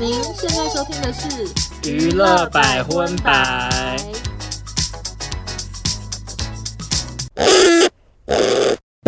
您现在收听的是娱乐百分百。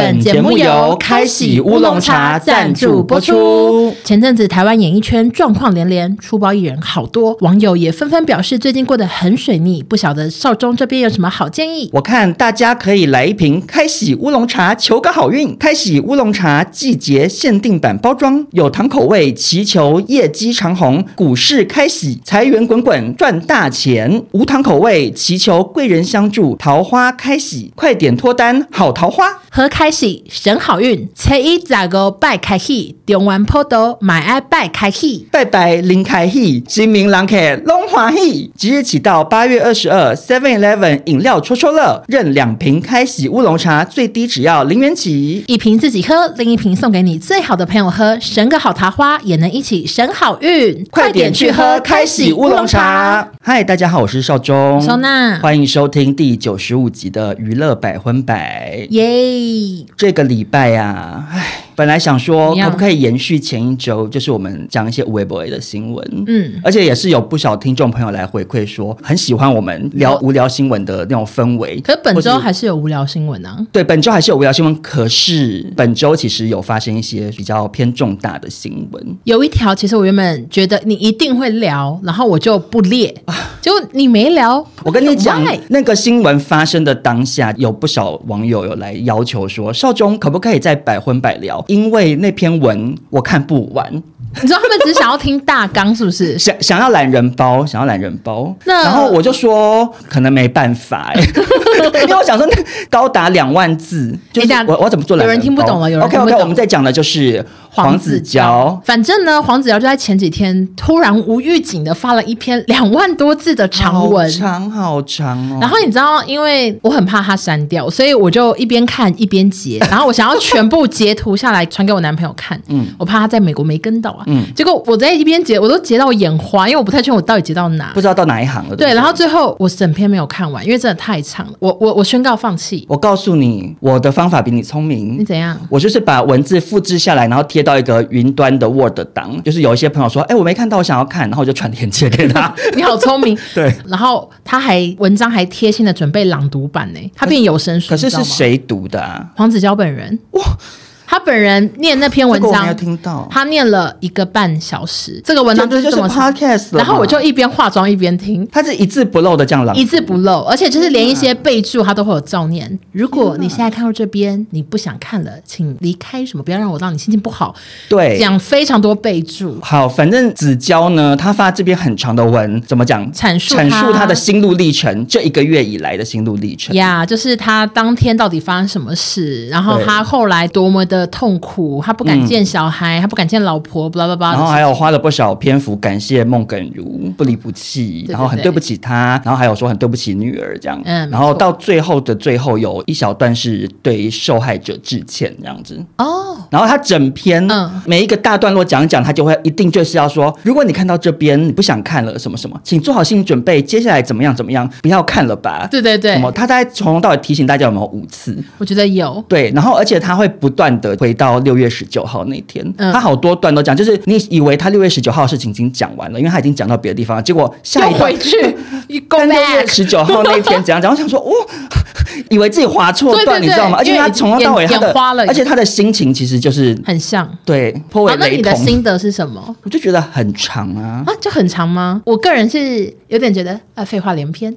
本节目由开喜乌龙茶赞助播出。前阵子台湾演艺圈状况连连，出包艺人好多，网友也纷纷表示最近过得很水逆，不晓得少中这边有什么好建议？我看大家可以来一瓶开喜乌龙茶，求个好运。开喜乌龙茶季节限定版包装，有糖口味，祈求业绩长虹，股市开喜，财源滚滚赚大钱；无糖口味，祈求贵人相助，桃花开喜，快点脱单好桃花。和开喜省好运，初一十五拜开喜，中元普渡买爱拜开喜，拜拜林开喜，新明人客拢欢喜。即日起到八月二十二，Seven Eleven 饮料戳戳乐，任两瓶开喜乌龙茶，最低只要零元起，一瓶自己喝，另一瓶送给你最好的朋友喝，省个好桃花，也能一起省好运。快点去喝开喜乌龙茶。嗨，大家好，我是少中，收纳，欢迎收听第九十五集的娱乐百分百，耶。这个礼拜呀，唉。本来想说可不可以延续前一周，就是我们讲一些无微不微的新闻，嗯，而且也是有不少听众朋友来回馈说很喜欢我们聊无聊新闻的那种氛围。可是本周还是有无聊新闻啊？对，本周还是有无聊新闻。可是本周其实有发生一些比较偏重大的新闻。有一条，其实我原本觉得你一定会聊，然后我就不列，结果你没聊。我跟你讲，那个新闻发生的当下，有不少网友有来要求说，少中可不可以再百分百聊？因为那篇文我看不完，你知道他们只想要听大纲是不是？想想要懒人包，想要懒人包。那然后我就说可能没办法哎，因为我想说高达两万字，就是我我怎么做懒人包？有人听不懂了，有人听不懂。OK OK，我们在讲的就是。黄子佼，反正呢，黄子佼就在前几天突然无预警的发了一篇两万多字的长文，好长好长哦。然后你知道，因为我很怕他删掉，所以我就一边看一边截，然后我想要全部截图下来传给我男朋友看，嗯，我怕他在美国没跟到啊，嗯，结果我在一边截，我都截到我眼花，因为我不太确定我到底截到哪，不知道到哪一行了。对，然后最后我整篇没有看完，因为真的太长了，我我我宣告放弃。我告诉你，我的方法比你聪明。你怎样？我就是把文字复制下来，然后贴到一个云端的 Word 档，就是有一些朋友说，哎，我没看到，我想要看，然后我就传链接给他。你好聪明，对。然后他还文章还贴心的准备朗读版呢，他变有声书。可是是谁读的啊？黄子佼本人。哇。他本人念那篇文章，听到他念了一个半小时。这个文章就是这么 podcast，然后我就一边化妆一边听，他是一字不漏的这样朗，一字不漏，而且就是连一些备注他都会有照念。如果你现在看到这边，你不想看了，请离开，什么不要让我让你心情不好。对，讲非常多备注。好，反正子娇呢，他发这篇很长的文，怎么讲？阐述阐述他的心路历程，这一个月以来的心路历程。呀，就是他当天到底发生什么事，然后他后来多么的痛苦。他不敢见小孩，嗯、他不敢见老婆，巴拉巴拉。然后还有花了不少篇幅感谢孟耿如不离不弃，然后很对不起他，然后还有说很对不起女儿这样。嗯，然后到最后的最后有一小段是对受害者致歉这样子。哦，然后他整篇每一个大段落讲讲，他就会一定就是要说，如果你看到这边你不想看了什么什么，请做好心理准备，接下来怎么样怎么样，不要看了吧。对对对，什么他大概从头到尾提醒大家有没有五次？我觉得有。对，然后而且他会不断的回到六月。十九号那天，嗯、他好多段都讲，就是你以为他六月十九号的事情已经讲完了，因为他已经讲到别的地方了，结果下一段回去，跟六月十九号那天怎样讲？我想说，哦，以为自己划错段，你知道吗？而且他从头到尾他的，而且他的心情其实就是很像，对，颇为雷同。那你的心得是什么？我就觉得很长啊，啊，就很长吗？我个人是有点觉得啊，废话连篇。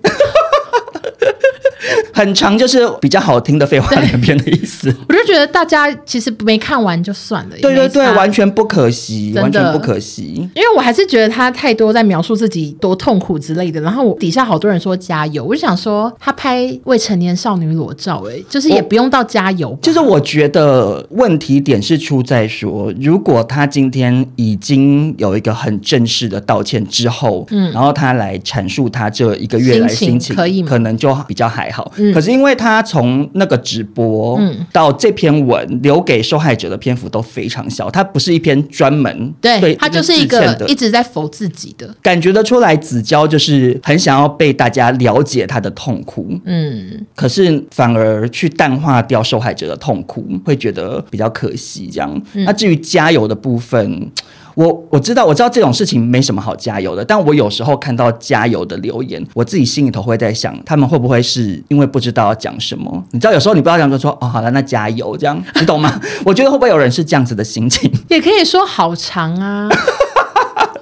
很长，就是比较好听的废话连篇的意思。我就觉得大家其实没看完就算了。对对对，完全不可惜，完全不可惜。因为我还是觉得他太多在描述自己多痛苦之类的。然后我底下好多人说加油，我就想说他拍未成年少女裸照，哎，就是也不用到加油。就是我觉得问题点是出在说，如果他今天已经有一个很正式的道歉之后，嗯，然后他来阐述他这一个月来心情，可以可能就比较还好。可是因为他从那个直播到这篇文留给受害者的篇幅都非常小，他不是一篇专门对，对他就是一个一直在否自己的，感觉得出来子娇就是很想要被大家了解他的痛苦，嗯，可是反而去淡化掉受害者的痛苦，会觉得比较可惜这样。那至于加油的部分。我我知道我知道这种事情没什么好加油的，但我有时候看到加油的留言，我自己心里头会在想，他们会不会是因为不知道要讲什么？你知道有时候你不知道讲就说哦，好了，那加油这样，你懂吗？我觉得会不会有人是这样子的心情？也可以说好长啊。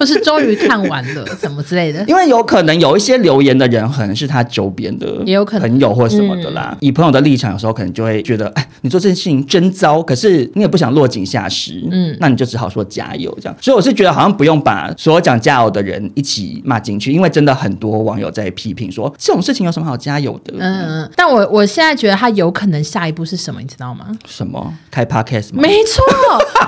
不是终于看完了，什么之类的？因为有可能有一些留言的人，可能是他周边的，也有可能朋友或什么的啦。以朋友的立场，有时候可能就会觉得，哎，你做这件事情真糟，可是你也不想落井下石，嗯，那你就只好说加油这样。所以我是觉得，好像不用把所有讲加油的人一起骂进去，因为真的很多网友在批评说，这种事情有什么好加油的？嗯嗯。但我我现在觉得他有可能下一步是什么，你知道吗？什么？开 podcast 吗？没错，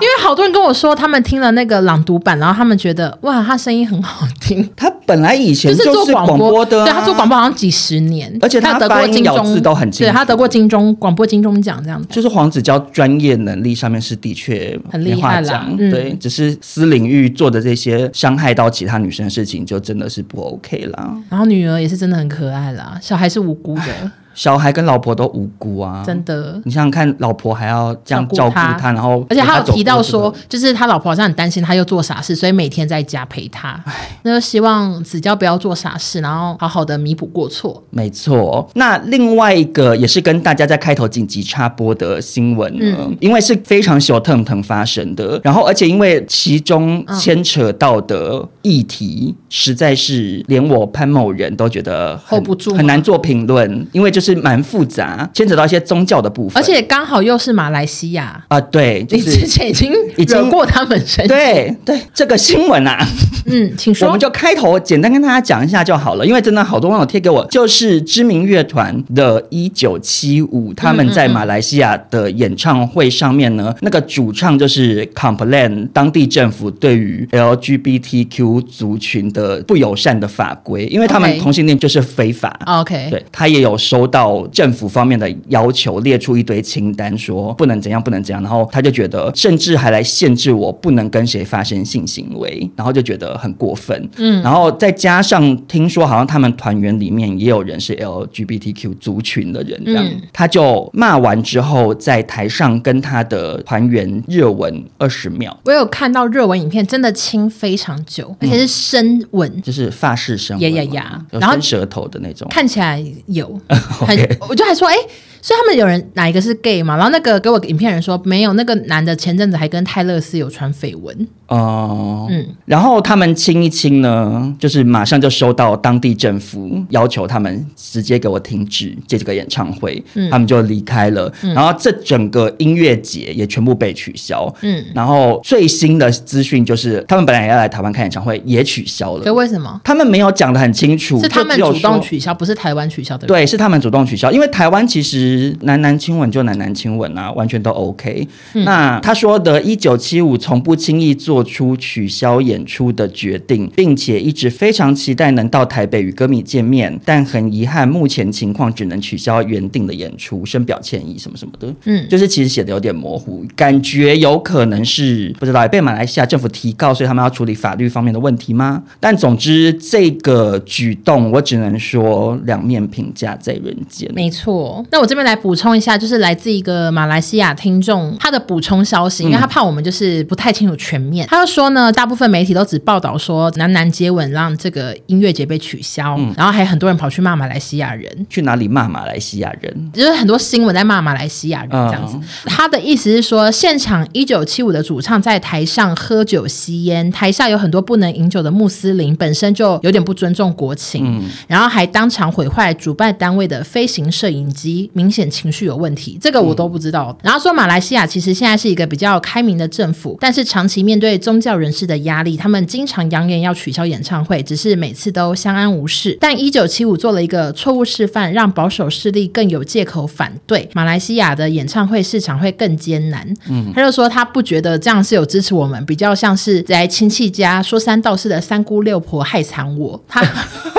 因为好多人跟我说，他们听了那个朗读版，然后他们觉得。哇，他声音很好听。他本来以前就是做广播的，啊，对，他做广播好像几十年，而且他得过金钟，都很清楚，对，他得过金钟广播金钟奖这样子。就是黄子佼专业能力上面是的确很厉害啦，嗯，对，只是私领域做的这些伤害到其他女生的事情，就真的是不 OK 啦。然后女儿也是真的很可爱啦，小孩是无辜的。小孩跟老婆都无辜啊，真的。你想想看，老婆还要这样照顾他，他，然后而且他有提到说，就是他老婆好像很担心他又做傻事，所以每天在家陪他。那就希望子娇不要做傻事，然后好好的弥补过错。没错。那另外一个也是跟大家在开头紧急插播的新闻呢，嗯、因为是非常小腾腾发生的，然后而且因为其中牵扯到的议题，实在是连我潘某人都觉得 hold 不住，很难做评论，因为就是。是蛮复杂，牵扯到一些宗教的部分，而且刚好又是马来西亚。啊，对，就是、你之前已经已经过他们身，对对，这个新闻啊，嗯，请说，我们就开头简单跟大家讲一下就好了，因为真的好多网友贴给我，就是知名乐团的一九七五，他们在马来西亚的演唱会上面呢，嗯嗯嗯那个主唱就是 complain 当地政府对于 LGBTQ 族群的不友善的法规，因为他们同性恋就是非法，OK，对他也有收到。政府方面的要求，列出一堆清单，说不能怎样，不能怎样，然后他就觉得，甚至还来限制我不能跟谁发生性行为，然后就觉得很过分。嗯，然后再加上听说好像他们团员里面也有人是 LGBTQ 族群的人，这样，嗯，他就骂完之后，在台上跟他的团员热吻二十秒。我有看到热吻影片，真的亲非常久，而且是深吻，嗯，就是发式深吻，呀呀呀，然后舌头的那种，看起来有。Okay. 我就还说，哎、欸。所以他们有人哪一个是 gay 嘛？然后那个给我影片人说没有，那个男的前阵子还跟泰勒斯有传绯闻哦。嗯，然后他们亲一亲呢，就是马上就收到当地政府要求他们直接给我停止这个演唱会，嗯、他们就离开了。嗯、然后这整个音乐节也全部被取消。嗯，然后最新的资讯就是他们本来要来台湾看演唱会，也取消了。对，为什么？他们没有讲的很清楚，是他们主动取消，不是台湾取消的。对，是他们主动取消，因为台湾其实。男男亲吻就男男亲吻啊，完全都 OK。嗯、那他说的“一九七五从不轻易做出取消演出的决定，并且一直非常期待能到台北与歌迷见面，但很遗憾，目前情况只能取消原定的演出，深表歉意，什么什么的。嗯，就是其实写的有点模糊，感觉有可能是不知道被马来西亚政府提告，所以他们要处理法律方面的问题吗？但总之这个举动，我只能说两面评价在人间。没错，那我这边。来补充一下，就是来自一个马来西亚听众他的补充消息，因为他怕我们就是不太清楚全面。嗯、他就说呢，大部分媒体都只报道说男男接吻让这个音乐节被取消，嗯、然后还有很多人跑去骂马来西亚人。去哪里骂马来西亚人？就是很多新闻在骂马来西亚人这样子。嗯、他的意思是说，现场一九七五的主唱在台上喝酒吸烟，台下有很多不能饮酒的穆斯林，本身就有点不尊重国情，嗯、然后还当场毁坏主办单位的飞行摄影机，明显情绪有问题，这个我都不知道。嗯、然后说马来西亚其实现在是一个比较开明的政府，但是长期面对宗教人士的压力，他们经常扬言要取消演唱会，只是每次都相安无事。但一九七五做了一个错误示范，让保守势力更有借口反对马来西亚的演唱会市场会更艰难。嗯，他就说他不觉得这样是有支持我们，比较像是在亲戚家说三道四的三姑六婆害惨我。他。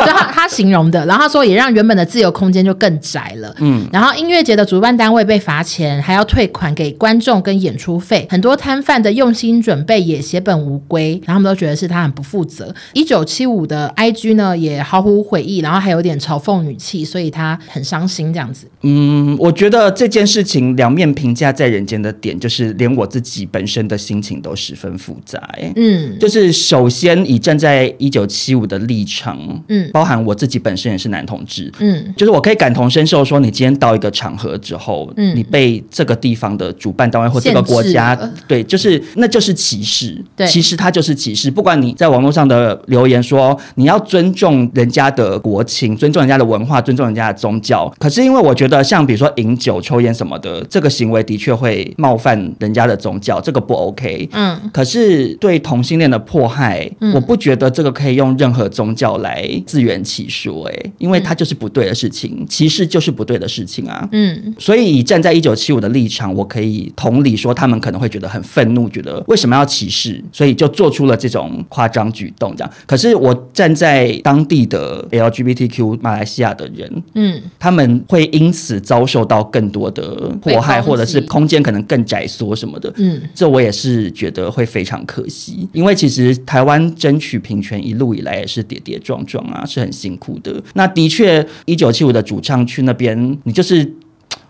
他他形容的。然后他说也让原本的自由空间就更窄了。嗯，然后音乐节的主办单位被罚钱，还要退款给观众跟演出费，很多摊贩的用心准备也血本无归，然后他们都觉得是他很不负责。一九七五的 IG 呢也毫无悔意，然后还有点嘲讽语气，所以他很伤心这样子。嗯，我觉得这件事情两面评价在人间的点，就是连我自己本身的心情都十分复杂。嗯，就是首先以站在一九七五的立场，嗯，包含我自己本身也是男同志，嗯，就是我可以感同身受，说你今天到一个场合之后，嗯，你被这个地方的主办单位或这个国家，对，就是那就是歧视，对，其实它就是歧视。不管你在网络上的留言说你要尊重人家的国情，尊重人家的文化，尊重人家的宗教，可是因为我觉得。像比如说饮酒、抽烟什么的，这个行为的确会冒犯人家的宗教，这个不 OK。嗯，可是对同性恋的迫害，嗯，我不觉得这个可以用任何宗教来自圆其说，哎，因为它就是不对的事情，歧视就是不对的事情啊。嗯，所以站在一九七五的立场，我可以同理说，他们可能会觉得很愤怒，觉得为什么要歧视，所以就做出了这种夸张举动，这样。可是我站在当地的 LGBTQ 马来西亚的人，嗯，他们会因此。遭受到更多的迫害，或者是空间可能更窄缩什么的，嗯，这我也是觉得会非常可惜，因为其实台湾争取平权一路以来也是跌跌撞撞啊，是很辛苦的。那的确，一九七五的主唱去那边，你就是。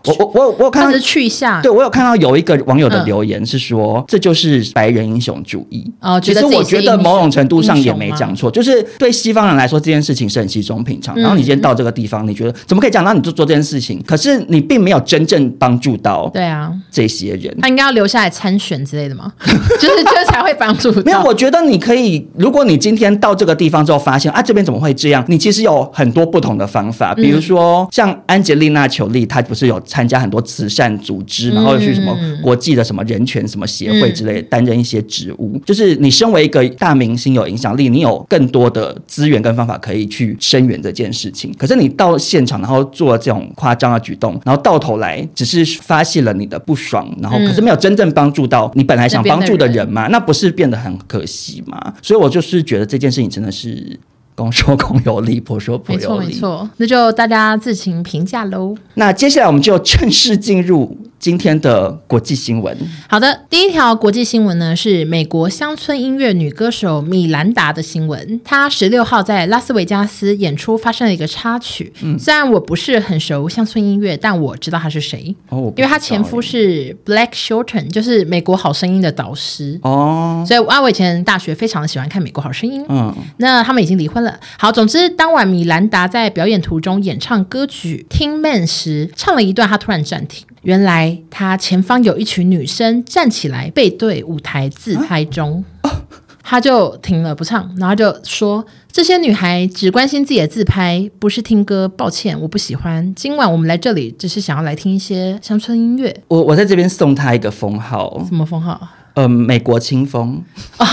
我我我我有看到是去向，对我有看到有一个网友的留言是说，这就是白人英雄主义。哦，其实我觉得某种程度上也没讲错，就是对西方人来说这件事情是很稀松平常。然后你今天到这个地方，你觉得怎么可以讲到你就做这件事情？可是你并没有真正帮助到对啊这些人。他应该要留下来参选之类的吗？就是这才会帮助。没有，我觉得你可以，如果你今天到这个地方之后发现啊这边怎么会这样？你其实有很多不同的方法，比如说像安吉丽娜·裘丽，她不是有。参加很多慈善组织，然后去什么国际的什么人权什么协会之类，担任一些职务。就是你身为一个大明星，有影响力，你有更多的资源跟方法可以去声援这件事情。可是你到现场，然后做了这种夸张的举动，然后到头来只是发泄了你的不爽，然后可是没有真正帮助到你本来想帮助的人嘛？那不是变得很可惜吗？所以我就是觉得这件事情真的是。公说公有理，婆说婆有理。没错，没错，那就大家自行评价喽。那接下来我们就正式进入。今天的国际新闻，好的，第一条国际新闻呢是美国乡村音乐女歌手米兰达的新闻。她十六号在拉斯维加斯演出发生了一个插曲。嗯，虽然我不是很熟乡村音乐，但我知道她是谁。哦，因为她前夫是 Blake Shelton，就是美国好声音的导师。哦，所以啊，我以前大学非常的喜欢看美国好声音。嗯，那他们已经离婚了。好，总之当晚米兰达在表演途中演唱歌曲《Tin Man》时，唱了一段，她突然暂停。原来他前方有一群女生站起来背对舞台自拍中，他就停了不唱，然后就说：“这些女孩只关心自己的自拍，不是听歌。抱歉，我不喜欢。今晚我们来这里只是想要来听一些乡村音乐。”我我在这边送他一个封号，什么封号？呃，美国清风哦，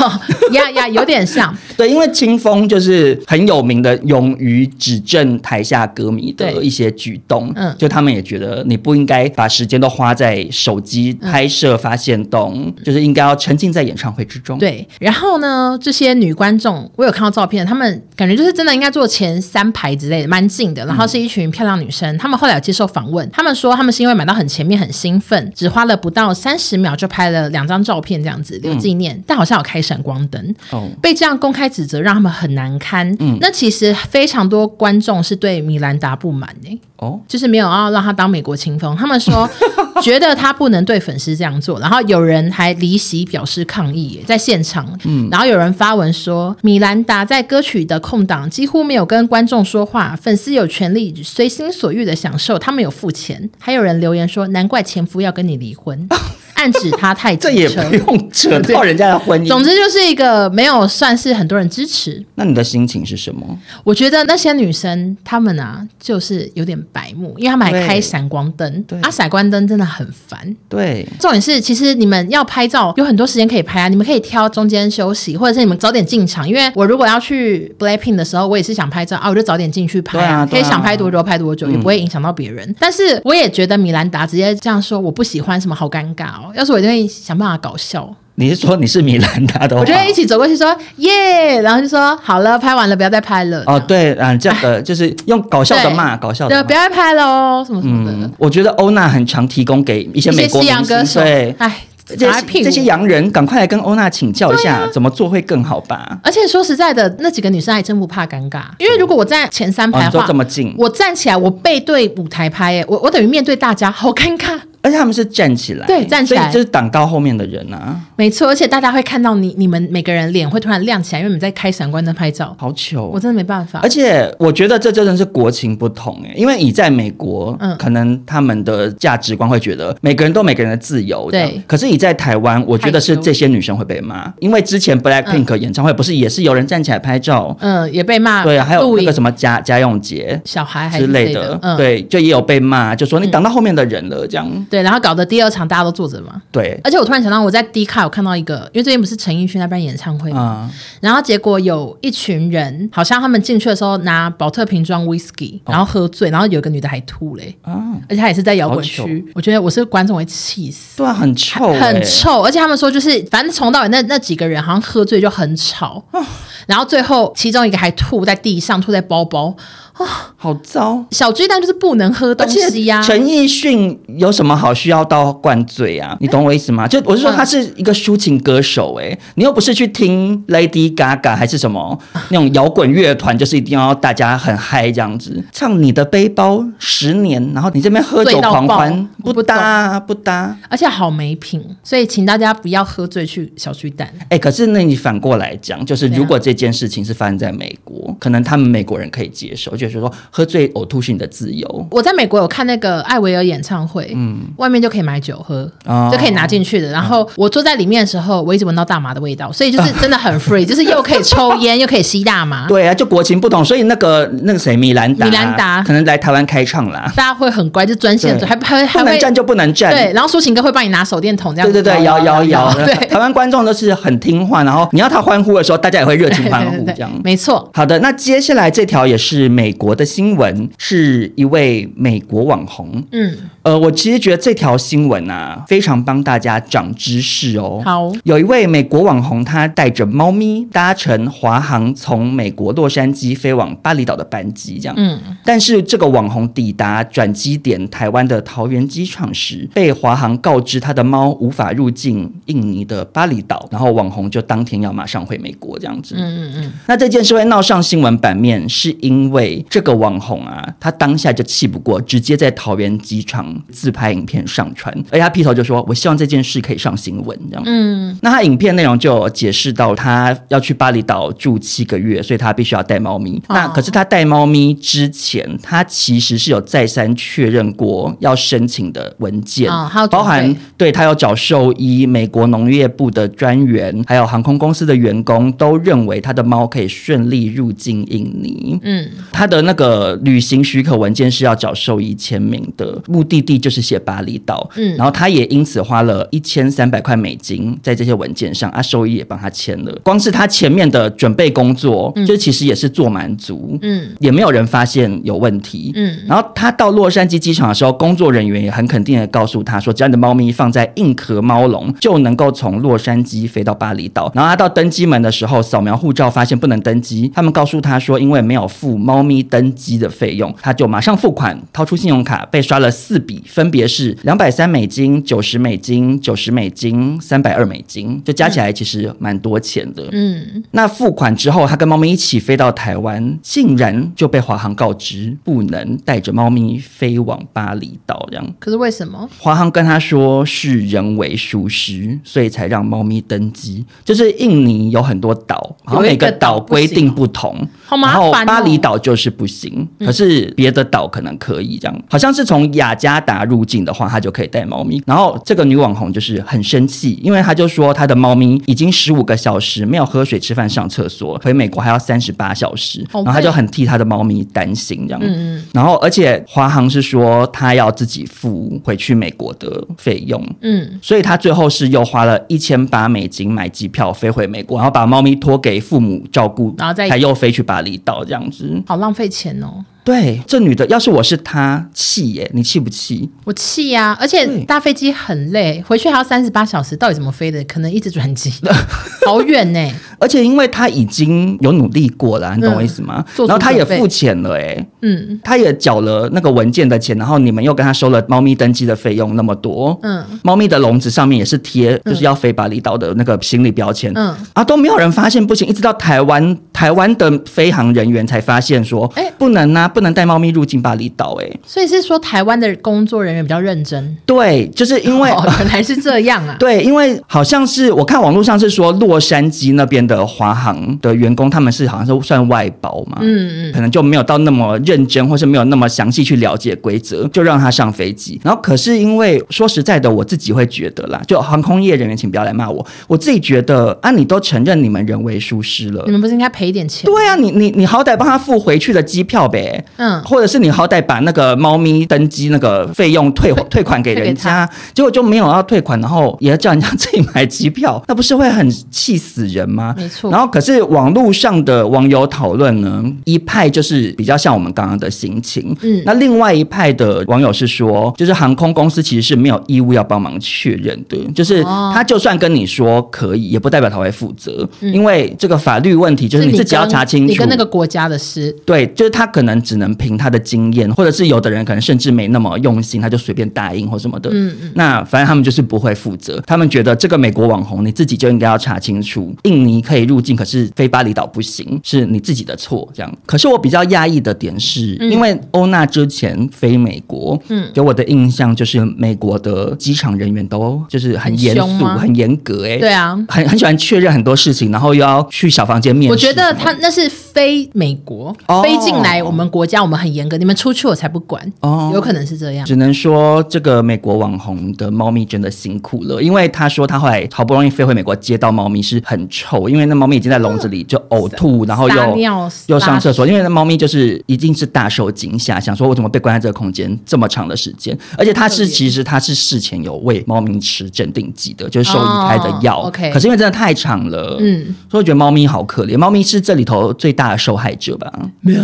呀呀，有点像。对，因为清风就是很有名的，勇于指正台下歌迷的一些举动。嗯，就他们也觉得你不应该把时间都花在手机拍摄、发现动，嗯、就是应该要沉浸在演唱会之中。对，然后呢，这些女观众，我有看到照片，她们感觉就是真的应该坐前三排之类的，蛮近的。然后是一群漂亮女生，她、嗯、们后来有接受访问，她们说她们是因为买到很前面，很兴奋，只花了不到三十秒就拍了两张照片。这样子留纪念，嗯、但好像有开闪光灯，哦、被这样公开指责，让他们很难堪。嗯，那其实非常多观众是对米兰达不满诶，哦，就是没有要让他当美国清风，他们说 觉得他不能对粉丝这样做，然后有人还离席表示抗议，在现场，嗯，然后有人发文说米兰达在歌曲的空档几乎没有跟观众说话，粉丝有权利随心所欲的享受，他们有付钱，还有人留言说难怪前夫要跟你离婚。暗指他太这也不用扯到人家的婚姻。总之就是一个没有算是很多人支持。那你的心情是什么？我觉得那些女生她们啊，就是有点白目，因为她们还开闪光灯。对啊，闪光灯真的很烦。对，重点是其实你们要拍照有很多时间可以拍啊，你们可以挑中间休息，或者是你们早点进场。因为我如果要去 Blackpink 的时候，我也是想拍照啊，我就早点进去拍啊，啊可以想拍多久拍多久，嗯、也不会影响到别人。但是我也觉得米兰达直接这样说，我不喜欢什么，好尴尬哦。要是我一定会想办法搞笑。你是说你是米兰达的话？我就会一起走过去说耶，然后就说好了，拍完了，不要再拍了。哦，对，啊，这样的 就是用搞笑的骂，搞笑的，对，不要再拍了哦，什么什么的。我觉得欧娜很常提供给一些美国西洋歌手，对，哎。这些这些洋人，赶快来跟欧娜请教一下，啊、怎么做会更好吧？而且说实在的，那几个女生还真不怕尴尬，因为如果我在前三排的话，哦、这么近，我站起来，我背对舞台拍，哎，我我等于面对大家，好尴尬。而且他们是站起来，对，站起来，就是挡到后面的人啊。没错，而且大家会看到你，你们每个人脸会突然亮起来，因为你们在开闪光灯拍照。好糗，我真的没办法。而且我觉得这真的是国情不同哎，因为你在美国，嗯，可能他们的价值观会觉得每个人都每个人的自由，对。可是你在台湾，我觉得是这些女生会被骂，因为之前 Blackpink 演唱会不是也是有人站起来拍照，嗯，也被骂。对啊，还有那个什么家家用节小孩之类的，对，就也有被骂，就说你挡到后面的人了这样。对，然后搞得第二。场大家都坐着嘛，对。而且我突然想到，我在 D 卡有看到一个，因为最近不是陈奕迅那边演唱会嘛，嗯、然后结果有一群人，好像他们进去的时候拿宝特瓶装 whisky，然后喝醉，然后有一个女的还吐嘞，嗯、而且她也是在摇滚区。我觉得我是观众会气死，对啊，很臭，很臭。而且他们说就是，反正从到尾那那几个人好像喝醉就很吵，嗯、然后最后其中一个还吐在地上，吐在包包。啊，哦、好糟！小巨蛋就是不能喝东西呀、啊。陈奕迅有什么好需要到灌醉啊？你懂我意思吗？欸、就我是说，他是一个抒情歌手、欸，哎、嗯，你又不是去听 Lady Gaga 还是什么那种摇滚乐团，就是一定要大家很嗨这样子唱你的背包十年，然后你这边喝酒狂欢，不搭不搭，而且好没品。所以请大家不要喝醉去小巨蛋。哎、欸，可是那你反过来讲，就是如果这件事情是发生在美国，啊、可能他们美国人可以接受。就是说，喝醉呕吐是你的自由。我在美国有看那个艾薇尔演唱会，嗯，外面就可以买酒喝，哦、就可以拿进去的。然后我坐在里面的时候，我一直闻到大麻的味道，所以就是 真的很 free，就是又可以抽烟，又可以吸大麻。对啊，就国情不同，所以那个那个谁，米兰达，米兰达可能来台湾开唱啦。大家会很乖，就专线，对还还还不能站就不能站。对，然后抒情哥会帮你拿手电筒这样。对对对，摇摇摇。对，台湾观众都是很听话，然后你要他欢呼的时候，大家也会热情欢呼 这样。没错。好的，那接下来这条也是美国的新闻。是一位美国网红，嗯，呃，我其实觉得这条新闻啊，非常帮大家长知识哦。好，有一位美国网红，他带着猫咪搭乘华航从美国洛杉矶飞往巴厘岛的班机，这样，嗯，但是这个网红抵达转机点台湾的桃园机场时，被华航告知他的猫无法入境印尼的巴厘岛，然后网红就当天要马上回美国，这样子，嗯嗯嗯。那这件事会闹上新闻版面，是因为这个网红。啊，他当下就气不过，直接在桃园机场自拍影片上传，而且他劈头就说：“我希望这件事可以上新闻。”这样，嗯，那他影片内容就解释到，他要去巴厘岛住七个月，所以他必须要带猫咪。哦、那可是他带猫咪之前，他其实是有再三确认过要申请的文件，哦、包含对他要找兽医、美国农业部的专员，还有航空公司的员工都认为他的猫可以顺利入境印尼。嗯，他的那个旅。旅行许可文件是要找兽医签名的，目的地就是写巴厘岛。嗯，然后他也因此花了一千三百块美金在这些文件上，啊，兽医也帮他签了。光是他前面的准备工作，嗯、就其实也是做满足。嗯，也没有人发现有问题。嗯，然后他到洛杉矶机场的时候，工作人员也很肯定的告诉他说，只要你的猫咪放在硬壳猫笼，就能够从洛杉矶飞到巴厘岛。然后他到登机门的时候，扫描护照发现不能登机，他们告诉他说，因为没有付猫咪登机的费。费用，他就马上付款，掏出信用卡，被刷了四笔，分别是两百三美金、九十美金、九十美金、三百二美金，就加起来其实蛮多钱的。嗯，那付款之后，他跟猫咪一起飞到台湾，竟然就被华航告知不能带着猫咪飞往巴厘岛，这样。可是为什么？华航跟他说是人为疏失，所以才让猫咪登机。就是印尼有很多岛，然后每个岛规定不同，好麻烦哦。然后巴厘岛就是不行。可是别的岛可能可以这样，好像是从雅加达入境的话，他就可以带猫咪。然后这个女网红就是很生气，因为她就说她的猫咪已经十五个小时没有喝水、吃饭、上厕所，回美国还要三十八小时，然后她就很替她的猫咪担心这样。嗯，然后而且华航是说她要自己付回去美国的费用，嗯，所以她最后是又花了一千八美金买机票飞回美国，然后把猫咪托给父母照顾，然后再才又飞去巴厘岛这样子，好浪费钱哦。对，这女的要是我是她，气耶，你气不气？我气呀、啊，而且搭飞机很累，回去还要三十八小时，到底怎么飞的？可能一直转机，好远呢。而且因为她已经有努力过了，你懂我意思吗？嗯、然后她也付钱了，哎，嗯，她也缴了那个文件的钱，然后你们又跟她收了猫咪登机的费用那么多，嗯，猫咪的笼子上面也是贴就是要飞巴厘岛的那个行李标签，嗯，啊都没有人发现不行，一直到台湾台湾的飞行人员才发现说，哎，不能啊，不能带猫咪入境巴厘岛，哎，所以是说台湾的工作人员比较认真，对，就是因为、哦、原来是这样啊，对，因为好像是我看网络上是说洛杉矶那边的。的华航的员工，他们是好像是算外包嘛，嗯嗯，可能就没有到那么认真，或是没有那么详细去了解规则，就让他上飞机。然后，可是因为说实在的，我自己会觉得啦，就航空业人员，请不要来骂我。我自己觉得啊，你都承认你们人为疏失了，你们不是应该赔一点钱？对啊，你你你好歹帮他付回去的机票呗，嗯，或者是你好歹把那个猫咪登机那个费用退退款给人家，结果就没有要退款，然后也要叫人家自己买机票，那不是会很气死人吗？没错，然后可是网络上的网友讨论呢，一派就是比较像我们刚刚的心情，嗯，那另外一派的网友是说，就是航空公司其实是没有义务要帮忙确认的，就是他就算跟你说可以，也不代表他会负责，嗯，因为这个法律问题就是你自己要查清楚，你跟那个国家的事，对，就是他可能只能凭他的经验，或者是有的人可能甚至没那么用心，他就随便答应或什么的，嗯嗯，那反正他们就是不会负责，他们觉得这个美国网红你自己就应该要查清楚，印尼可以入境。可是非巴厘岛不行，是你自己的错。这样，可是我比较讶异的点是，嗯、因为欧娜之前飞美国，嗯，给我的印象就是美国的机场人员都就是很严肃、很严格、欸，哎，对啊，很很喜欢确认很多事情，然后又要去小房间面试。我觉得他那是飞美国、哦、飞进来我们国家，我们很严格，你们出去我才不管。哦，有可能是这样。只能说这个美国网红的猫咪真的辛苦了，因为他说他后来好不容易飞回美国，接到猫咪是很臭，因为那猫咪。已经在笼子里就呕吐，然后又又上厕所，因为那猫咪就是一定是大受惊吓，想说我怎么被关在这个空间这么长的时间？而且它是其实它是事前有喂猫咪吃镇定剂的，就是兽医开的药。OK，可是因为真的太长了，嗯，所以我觉得猫咪好可怜，猫咪是这里头最大的受害者吧？没有。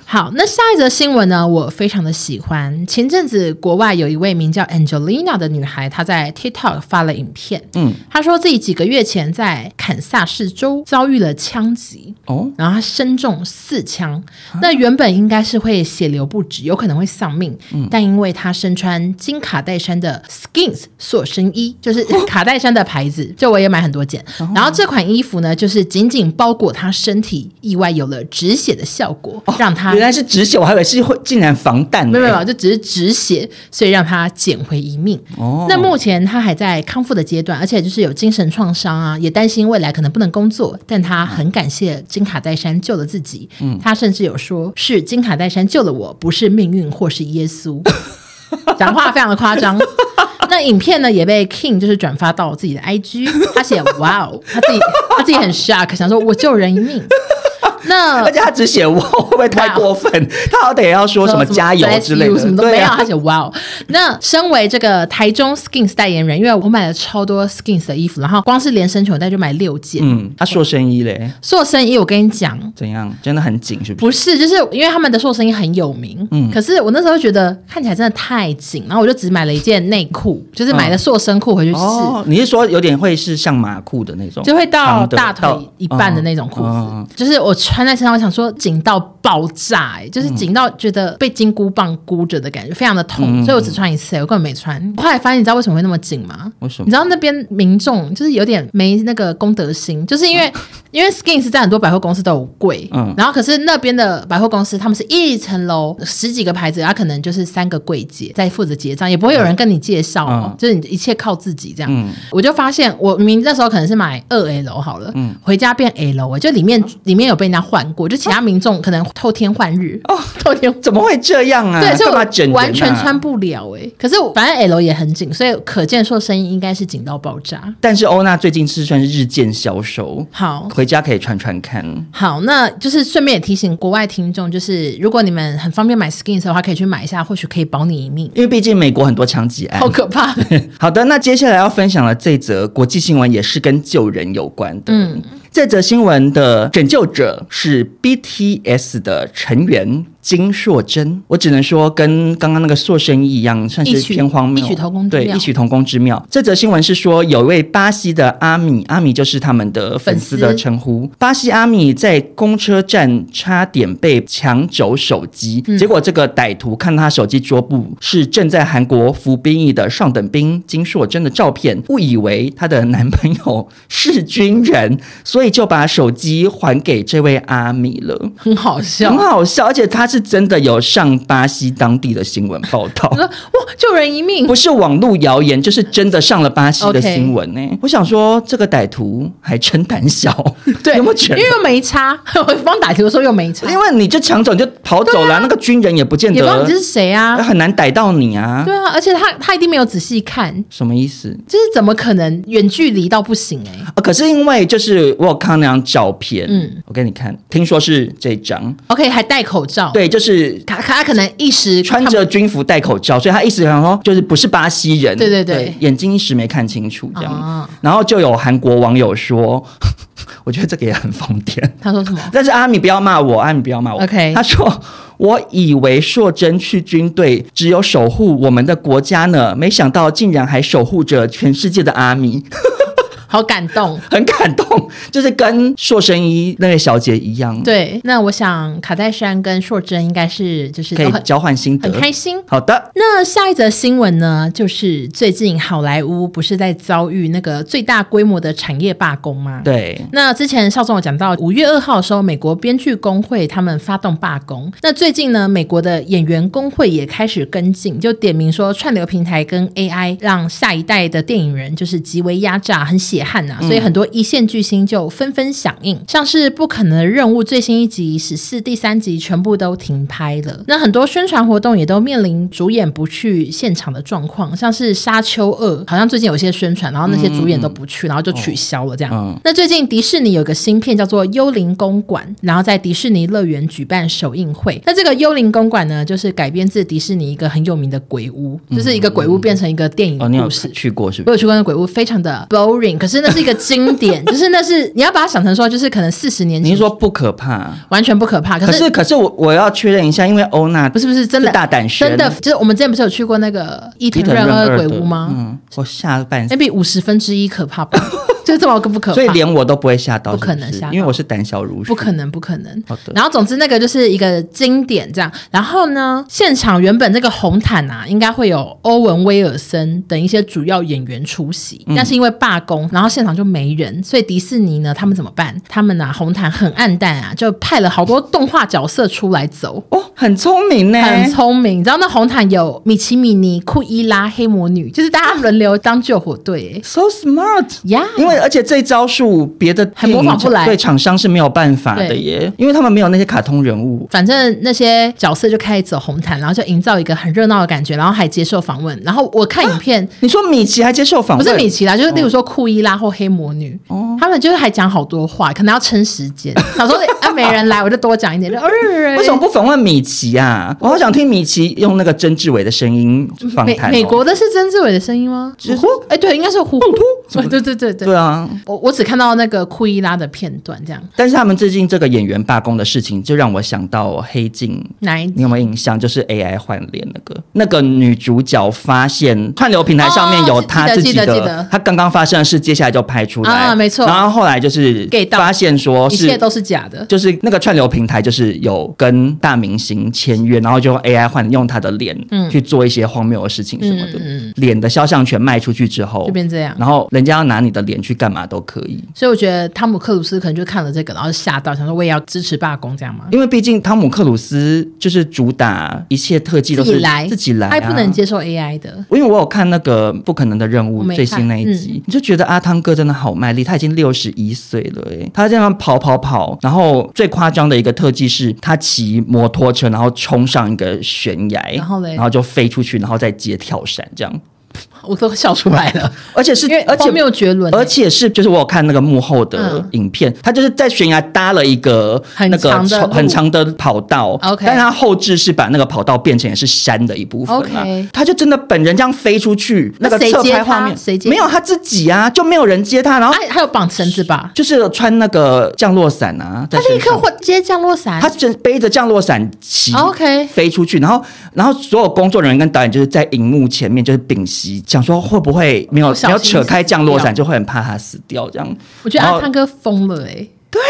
好，那下一则新闻呢？我非常的喜欢。前阵子国外有一位名叫 Angelina 的女孩，她在 TikTok 发了影片。嗯，她说自己几个月前在堪萨斯州遭遇了枪击，哦，然后她身中四枪，啊、那原本应该是会血流不止，有可能会丧命。嗯，但因为她身穿金卡戴珊的 Skins 塑身衣，就是 卡戴珊的牌子，就我也买很多件。哦、然后这款衣服呢，就是紧紧包裹她身体，意外有了止血的效果，哦、让她。原来是止血，我还以为是会竟然防弹。没有没有，就只是止血，所以让他捡回一命。哦，那目前他还在康复的阶段，而且就是有精神创伤啊，也担心未来可能不能工作。但他很感谢金卡戴珊救了自己。嗯，他甚至有说是金卡戴珊救了我，不是命运或是耶稣。讲话非常的夸张。那影片呢也被 King 就是转发到自己的 IG，他写哇哦，他自己他自己很 shock，想说我救人一命。那 而且他只写哇，会不会太过分他好歹也要说什么加油之类的，什么都没有。他写哇哦。那身为这个台中 Skins 代言人，因为我买了超多 Skins 的衣服，然后光是连身裙带就买六件。嗯，他塑身衣嘞？塑身衣我跟你讲，怎样？真的很紧，是不是？不是，就是因为他们的塑身衣很有名。嗯，可是我那时候觉得看起来真的太紧，然后我就只买了一件内裤，就是买了塑身裤回去试。哦，你是说有点会是像马裤的那种，就会到大腿一半的那种裤子，哦、就是我穿在身上，我想说。紧到爆炸，欸，就是紧到觉得被金箍棒箍着的感觉，非常的痛，嗯、所以我只穿一次，欸，我根本没穿。后来发现，你知道为什么会那么紧吗？为什么？你知道那边民众就是有点没那个公德心，就是因为、啊、因为 Skins 在很多百货公司都有柜，嗯，然后可是那边的百货公司他们是一层楼十几个牌子，他可能就是三个柜姐在负责结账，也不会有人跟你介绍哦，嗯、就是你一切靠自己这样。嗯、我就发现我明明那时候可能是买二 L 好了，嗯，回家变 L，就里面里面有被人家换过，就其他。民众可能偷天换日哦，偷天怎么会这样啊？对，所以我完全穿不了哎、欸。可是反正 L 也很紧，所以可见说声音应该是紧到爆炸。但是欧娜最近是算是日渐消瘦，好，回家可以穿穿看。好，那就是顺便也提醒国外听众，就是如果你们很方便买 Skins 的话，可以去买一下，或许可以保你一命。因为毕竟美国很多枪击案，好可怕。好的，那接下来要分享的这则国际新闻也是跟救人有关的。嗯。这则新闻的拯救者是 BTS 的成员。金硕珍，我只能说跟刚刚那个塑身衣一样，算是偏荒谬，异曲同工。对，异曲同工之妙。这则新闻是说，有一位巴西的阿米，阿米就是他们的粉丝的称呼。巴西阿米在公车站差点被抢走手机，嗯、结果这个歹徒看他手机桌布是正在韩国服兵役的上等兵金硕珍的照片，误以为她的男朋友是军人，所以就把手机还给这位阿米了。很好笑，很好笑，而且他。是真的有上巴西当地的新闻报道，救人一命，不是网络谣言，就是真的上了巴西的新闻呢。我想说，这个歹徒还真胆小，对，有没有觉得？因为又没差，我帮歹徒的时候又没差，因为你就抢走你就跑走了，啊，那个军人也不见得，也不知道你是谁啊，很难逮到你啊。对啊，而且他他一定没有仔细看，什么意思？就是怎么可能远距离到不行哎，欸？啊，可是因为就是我有看那张照片，嗯，我给你看，听说是这张，OK，还戴口罩。对，就是他，他可能一时穿着军服戴口罩，所以他一时然后就是不是巴西人。对对对，对，眼睛一时没看清楚这样。哦、然后就有韩国网友说，我觉得这个也很疯癫。他说什么？但是阿米不要骂我，阿米不要骂我。OK，他说我以为硕珍去军队只有守护我们的国家呢，没想到竟然还守护着全世界的阿米。好感动，很感动，就是跟硕身衣那位小姐一样。对，那我想卡戴珊跟硕珍应该是就是可以交换心得，很开心。好的，那下一则新闻呢，就是最近好莱坞不是在遭遇那个最大规模的产业罢工吗？对。那之前邵总有讲到，五月二号的时候，美国编剧工会他们发动罢工。那最近呢，美国的演员工会也开始跟进，就点名说串流平台跟 AI 让下一代的电影人就是极为压榨，很血。汗呐，所以很多一线巨星就纷纷响应，嗯、像是《不可能的任务》最新一集《十四》第三集全部都停拍了。那很多宣传活动也都面临主演不去现场的状况，像是《沙丘二》，好像最近有些宣传，然后那些主演都不去，然后就取消了这样。嗯、那最近迪士尼有个新片叫做《幽灵公馆》，然后在迪士尼乐园举办首映会。那这个《幽灵公馆》呢，就是改编自迪士尼一个很有名的鬼屋，就是一个鬼屋变成一个电影故事。哦，你有去过是不是？我有去过那鬼屋，非常的 boring，可。真的是一个经典，就是那是你要把它想成说，就是可能四十年前。您说不可怕，完全不可怕。可是，可是，我我要确认一下，因为欧娜不是不是真的大胆宣，真的就是我们之前不是有去过那个伊藤润二的鬼屋吗？嗯，我下半死。那比五十分之一可怕吧？就这么个不可怕，所以连我都不会吓到，不可能吓，因为我是胆小如鼠，不可能，不可能。好的。然后总之那个就是一个经典这样。然后呢，现场原本这个红毯啊，应该会有欧文威尔森等一些主要演员出席，但是因为罢工，然后现场就没人，所以迪士尼呢，他们怎么办？他们啊，红毯很暗淡啊，就派了好多动画角色出来走。哦，很聪明呢，很聪明。你知道那红毯有米奇、米妮、库伊拉、黑魔女，就是大家轮流当救火队。So smart，呀，Yeah. 而且这招。数别的还模仿不来，对厂商是没有办法的耶，因为他们没有那些卡通人物。反正那些角色就开始走红毯，然后就营造一个很热闹的感觉，然后还接受访问。然后我看影片，啊、你说米奇还接受访问？不是米奇啦，就是例如说库伊拉或黑魔女，哦、他们就是还讲好多话，可能要撑时间。想说 啊，没人来，我就多讲一点。就 为什么不访问米奇啊？我好想听米奇用那个曾志伟的声音访谈、哦。美国的是曾志伟的声音吗？哎、就是，对，应该是呼呼。对对对对对。对啊，我我只看到那个库伊拉的片段，这样。但是他们最近这个演员罢工的事情，就让我想到黑镜。哪一？你有没有印象？就是 AI 换脸那个，那个女主角发现串流平台上面有她自己的，她刚刚发生的事，接下来就拍出来啊，没错。然后后来就是发现说是，一切都是假的，就是那个串流平台就是有跟大明星签约，然后就 AI 换用他的脸去做一些荒谬的事情什么的，脸的肖像权卖出去之后就变这样，然后人家要拿你的脸去干嘛都可以。所以我觉得汤姆克鲁斯可能就看了这个，然后吓到，想说我也要支持罢工，这样吗？因为毕竟汤姆克鲁斯就是主打一切特技都是自己来，自己来他不能接受 AI 的。因为我有看那个不可能的任务最新那一集，你就觉得阿汤哥真的好卖力，他已经六十一岁了，哎，他这样跑跑跑，然后最夸张的一个特技是他骑摩托车，然后冲上一个悬崖，然后嘞，然后就飞出去，然后再接跳伞这样。我都笑出来了。而且是因为而且没有绝伦，而且是就是我有看那个幕后的影片，他就是在悬崖搭了一个那个很长的很长的跑道，OK，但是他后置是把那个跑道变成也是山的一部分，OK，他就真的本人这样飞出去，那个侧拍画面谁接？没有他自己啊，就没有人接他，然后还有绑绳子吧，就是穿那个降落伞啊，他立刻会接降落伞，他正背着降落伞起，OK，飞出去，然后然后所有工作人员跟导演就是在荧幕前面就是屏息，想说会不会没有没有扯开降落伞，就会很怕他死掉这样。我觉得阿汤哥疯了哎、欸，对。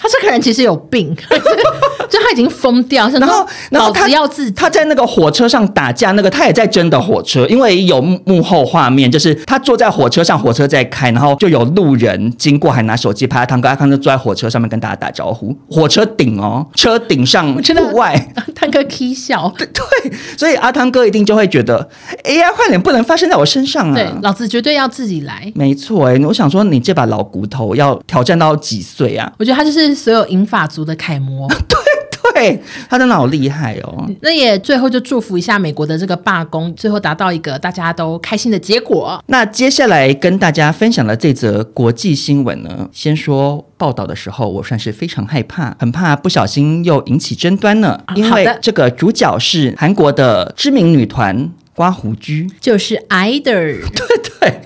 他这个人其实有病，就他已经疯掉，然后然后他要自他在那个火车上打架，那个他也在真的火车，因为有幕后画面，就是他坐在火车上，火车在开，然后就有路人经过，还拿手机拍阿汤哥，阿汤哥坐在火车上面跟大家打招呼，火车顶哦，车顶上户外，阿汤哥 k 笑，对 对，所以阿汤哥一定就会觉得，哎呀，坏脸不能发生在我身上啊，对，老子绝对要自己来，没错，哎，我想说你这把老骨头要挑战到几岁啊？我觉得他就是。是所有银发族的楷模，对对，他真的好厉害哦。那也最后就祝福一下美国的这个罢工，最后达到一个大家都开心的结果。那接下来跟大家分享的这则国际新闻呢，先说报道的时候，我算是非常害怕，很怕不小心又引起争端呢。因为这个主角是韩国的知名女团刮胡居，就是 IDOL，对对。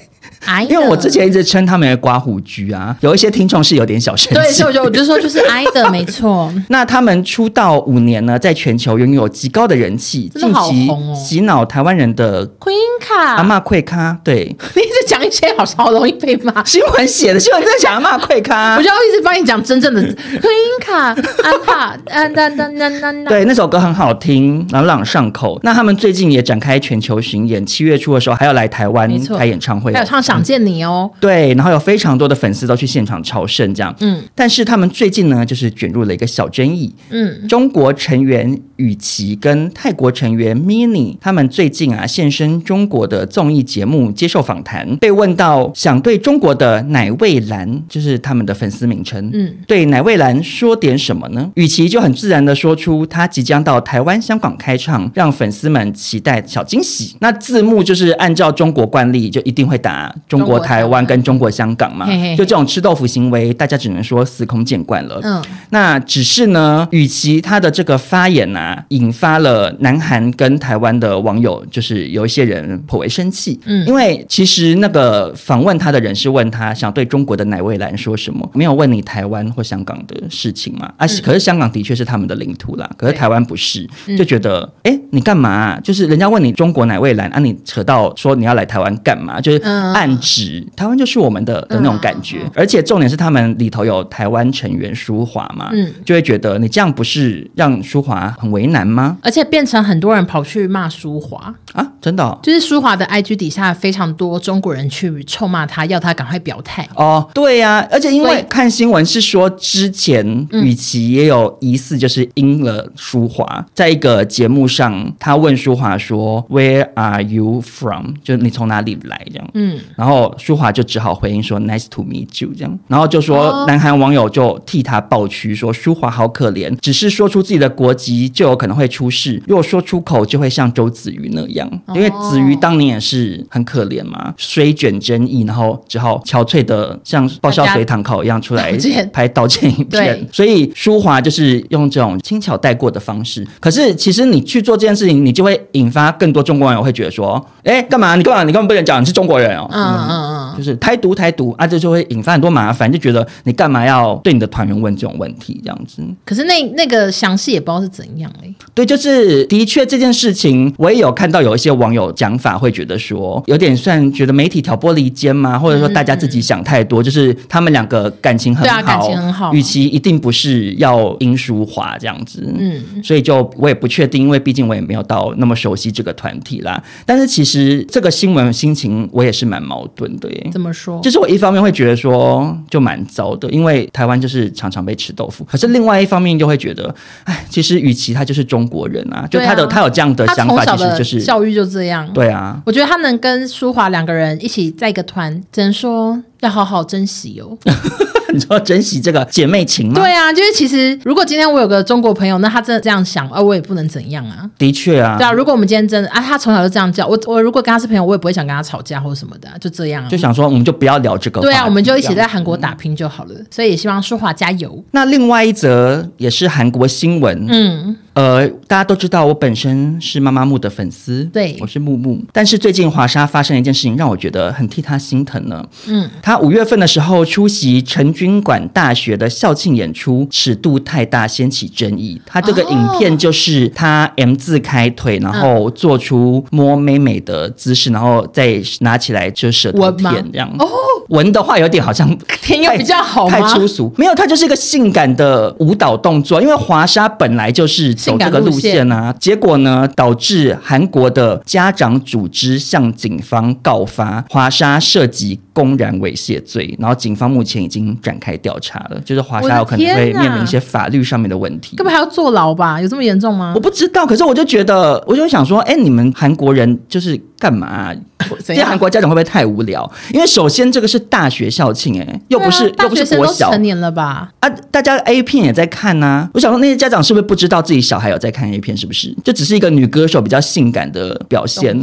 因为我之前一直称他们为刮胡居啊，有一些听众是有点小生气。对，所以我就我就说就是 IDOL 没错。那他们出道五年呢，在全球拥有极高的人气，近期洗脑台湾人的 Queen 卡阿嬷贵咖，对，你一直讲一些好好容易被骂。新闻写的新闻在讲阿嬷贵咖，我就要一直帮你讲真正的 Queen 卡阿帕啊哒哒哒哒。对，那首歌很好听，朗朗上口。那他们最近也展开全球巡演，七月初的时候还要来台湾开演唱会，还有唱想见你哦。对，然后有非常多的粉丝都去现场朝圣，这样。嗯，但是他们最近呢，就是卷入了一个小争议。嗯，中国成员雨琦跟泰国成员 Mini，他们最近啊现身中国的综艺节目接受访谈，被问到想对中国的奶味兰，就是他们的粉丝名称，嗯，对奶味兰说点什么呢？雨琦就很自然的说出他即将到台湾、香港开唱，让粉丝们期待小惊喜。那字幕就是按照中国惯例，就一定会打中国台湾。跟中国香港嘛，就这种吃豆腐行为，大家只能说司空见惯了。嗯，那只是呢，与其他的这个发言啊，引发了南韩跟台湾的网友，就是有一些人颇为生气。嗯，因为其实那个访问他的人是问他想对中国的哪位来说什么，没有问你台湾或香港的事情嘛。啊，可是香港的确是他们的领土啦，可是台湾不是，就觉得哎，你干嘛啊？就是人家问你中国哪位来啊，你扯到说你要来台湾干嘛？就是暗指台湾就是我们的的那种感觉，而且重点是他们里头有台湾成员舒华嘛，嗯，就会觉得你这样不是让舒华很为难吗？而且变成很多人跑去骂舒华。啊，真的，就是舒华的 IG 底下非常多中国人去臭骂他，要他赶快表态。哦，对呀，而且因为看新闻是说之前雨琦也有疑似就是阴了舒华，在一个节目上，他问舒华说 Where are you from？就是你从哪里来这样，嗯，然后舒华就。只好回应说 “Nice to meet you” 这样，然后就说南韩网友就替他抱屈，说舒华好可怜，只是说出自己的国籍就有可能会出事，如果说出口就会像周子瑜那样，因为子瑜当年也是很可怜嘛，水卷争议，然后只好憔悴的像爆笑随堂考一样出来拍道歉影片，所以舒华就是用这种轻巧带过的方式。可是其实你去做这件事情，你就会引发更多中国网友会觉得说，哎，干嘛？你干嘛？你根本不能讲你是中国人哦，嗯嗯嗯嗯，就是。台独台独啊，这就会引发很多麻烦，就觉得你干嘛要对你的团员问这种问题这样子？可是那那个详细也不知道是怎样哎。对，就是的确这件事情，我也有看到有一些网友讲法，会觉得说有点算觉得媒体挑拨离间嘛，或者说大家自己想太多，嗯嗯，就是他们两个感情很好，对啊、感情很好，与其一定不是要殷淑华这样子，嗯，所以就我也不确定，因为毕竟我也没有到那么熟悉这个团体啦。但是其实这个新闻心情我也是蛮矛盾的耶，怎么说？就是我一方面会觉得说就蛮糟的，因为台湾就是常常被吃豆腐。可是另外一方面就会觉得，哎，其实与其他就是中国人啊，就他的、啊、他有这样的想法，其实就是教育就这样。对啊，我觉得他能跟舒华两个人一起在一个团，只能说要好好珍惜哦。你说珍惜这个姐妹情吗？对啊，就是其实如果今天我有个中国朋友，那他真的这样想，而我也不能怎样啊。的确啊，对啊，如果我们今天真的啊，他从小就这样叫我，我如果跟他是朋友，我也不会想跟他吵架或什么的，就这样。就想说，我们就不要聊这个。对啊，我们就一起在韩国打拼就好了。嗯、所以也希望舒华加油。那另外一则也是韩国新闻，嗯。呃，大家都知道我本身是妈妈木的粉丝，对，我是木木。但是最近华莎发生了一件事情，让我觉得很替她心疼呢。嗯，她五月份的时候出席成均馆大学的校庆演出，尺度太大，掀起争议。她这个影片就是她 M 字开腿，然后做出摸妹妹的姿势，然后再拿起来就舌头舔这样。哦，闻的话有点好像舔有比较好吗？太粗俗，没有，它就是一个性感的舞蹈动作。因为华莎本来就是。走这个路线啊，结果呢，导致韩国的家长组织向警方告发华沙涉及公然猥亵罪，然后警方目前已经展开调查了，就是华沙有可能会面临一些法律上面的问题，根本还要坐牢吧？有这么严重吗？我不知道，可是我就觉得，我就想说，哎，你们韩国人就是干嘛啊？这些韩国家长会不会太无聊？因为首先这个是大学校庆，哎，又不是又不是国小，成年了吧？啊，大家 A 片也在看呐。我想说，那些家长是不是不知道自己小孩有在看 A 片？是不是？就只是一个女歌手比较性感的表现，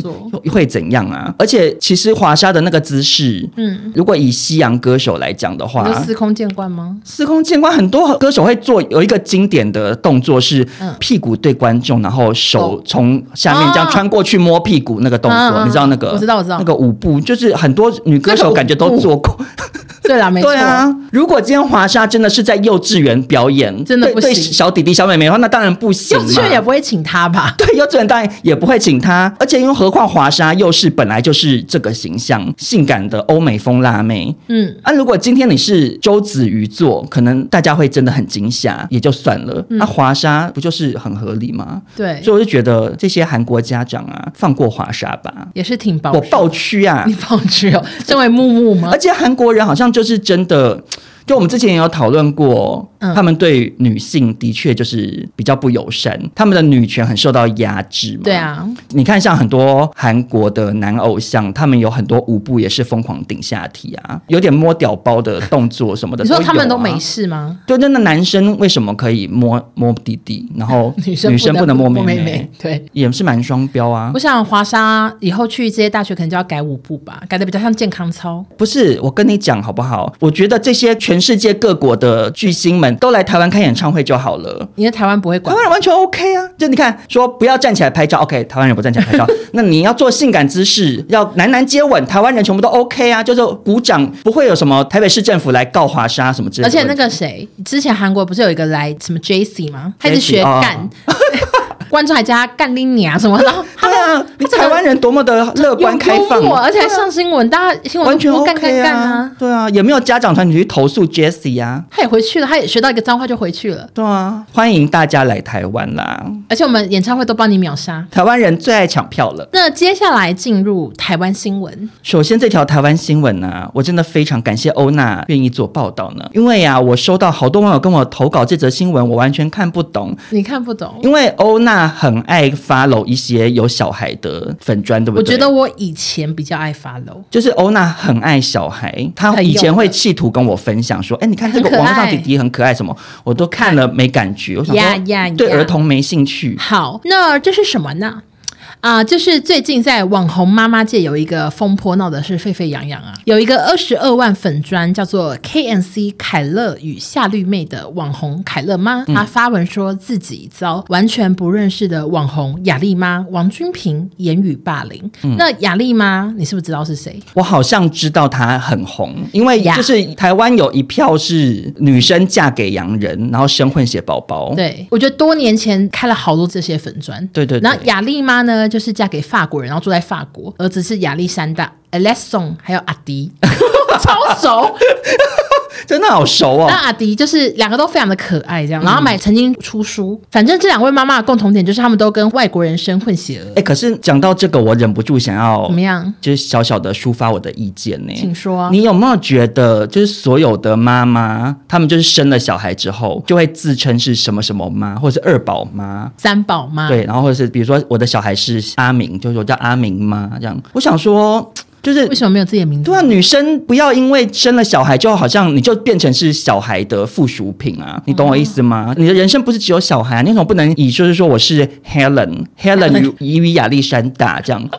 会怎样啊？而且其实华莎的那个姿势，嗯，如果以西洋歌手来讲的话，司空见惯吗？司空见惯，很多歌手会做有一个经典的动作是屁股对观众，然后手从下面这样穿过去摸屁股那个动作，你知道那个？我知道，我知道，那个舞步就是很多女歌手感觉都做过。对啦，没错。对啊，如果今天华莎真的是在幼稚园表演，真的不行。对小弟弟、小妹妹的话，那当然不行。幼稚园也不会请他吧？对，幼稚园当然也不会请他。而且，因为何况华莎又是本来就是这个形象，性感的欧美风辣妹。嗯，啊，如果今天你是周子瑜做，可能大家会真的很惊吓，也就算了。那华莎不就是很合理吗？对，所以我就觉得这些韩国家长啊，放过华莎吧，也是挺保。我抱屈啊！你抱屈哦，身为木木吗？而且韩国人好像就是真的。就我们之前也有讨论过，嗯、他们对女性的确就是比较不友善，他们的女权很受到压制嘛。对啊，你看像很多韩国的男偶像，他们有很多舞步也是疯狂顶下体啊，有点摸屌包的动作什么的。你说他们都没事吗？对，那那男生为什么可以摸摸弟弟，然后女生女生不能摸妹妹？妹妹对，也是蛮双标啊。我想华沙以后去这些大学可能就要改舞步吧，改的比较像健康操。不是，我跟你讲好不好？我觉得这些全。全世界各国的巨星们都来台湾开演唱会就好了，因为台湾不会管，台湾人完全 OK 啊。就你看，说不要站起来拍照，OK，台湾人不站起来拍照。那你要做性感姿势，要男男接吻，台湾人全部都 OK 啊，就是鼓掌，不会有什么台北市政府来告华沙什么之类的。而且那个谁，之前韩国不是有一个来什么 JC 吗？他是学干。哦 观众还加干拎你啊什么的，对啊，你台湾人多么的乐观开放，而且还上新闻，大家新闻完全干干干啊，对啊，也没有家长团体去投诉 Jessie 啊，他也回去了，他也学到一个脏话就回去了，对啊，欢迎大家来台湾啦，而且我们演唱会都帮你秒杀，台湾人最爱抢票了。那接下来进入台湾新闻，首先这条台湾新闻呢，我真的非常感谢欧娜愿意做报道呢，因为呀，我收到好多网友跟我投稿这则新闻，我完全看不懂，你看不懂，因为欧娜。他很爱 follow 一些有小孩的粉砖，对不对？我觉得我以前比较爱 follow，就是欧娜很爱小孩，她以前会企图跟我分享说：“哎，你看这个网络上弟弟很可爱，什么我都看了没感觉。”我想说，对儿童没兴趣。好，那这是什么呢？啊、呃，就是最近在网红妈妈界有一个风波，闹得是沸沸扬扬啊！有一个二十二万粉砖叫做 KNC 凯乐与夏绿妹的网红凯乐妈，她发文说自己遭完全不认识的网红雅丽妈王君平言语霸凌。嗯、那雅丽妈，你是不是知道是谁？我好像知道她很红，因为就是台湾有一票是女生嫁给洋人，然后生混血宝宝。对，我觉得多年前开了好多这些粉砖。对，对对。那雅丽妈呢？就是嫁给法国人，然后住在法国，儿子是亚历山大、Alexson，还有阿迪，超熟。真的好熟哦！那阿迪就是两个都非常的可爱，这样。然后买曾经出书，嗯、反正这两位妈妈的共同点就是他们都跟外国人生混血儿。哎、欸，可是讲到这个，我忍不住想要怎么样？就是小小的抒发我的意见呢。请说。你有没有觉得，就是所有的妈妈，他们就是生了小孩之后，就会自称是什么什么妈，或者是二宝妈、三宝妈？对，然后或者是比如说我的小孩是阿明，就是我叫阿明妈这样。我想说。就是为什么没有自己的名字？对啊，女生不要因为生了小孩，就好像你就变成是小孩的附属品啊，你懂我意思吗？嗯、你的人生不是只有小孩啊，你怎么不能以就是说我是 Helen，Helen 以与亚历山大这样？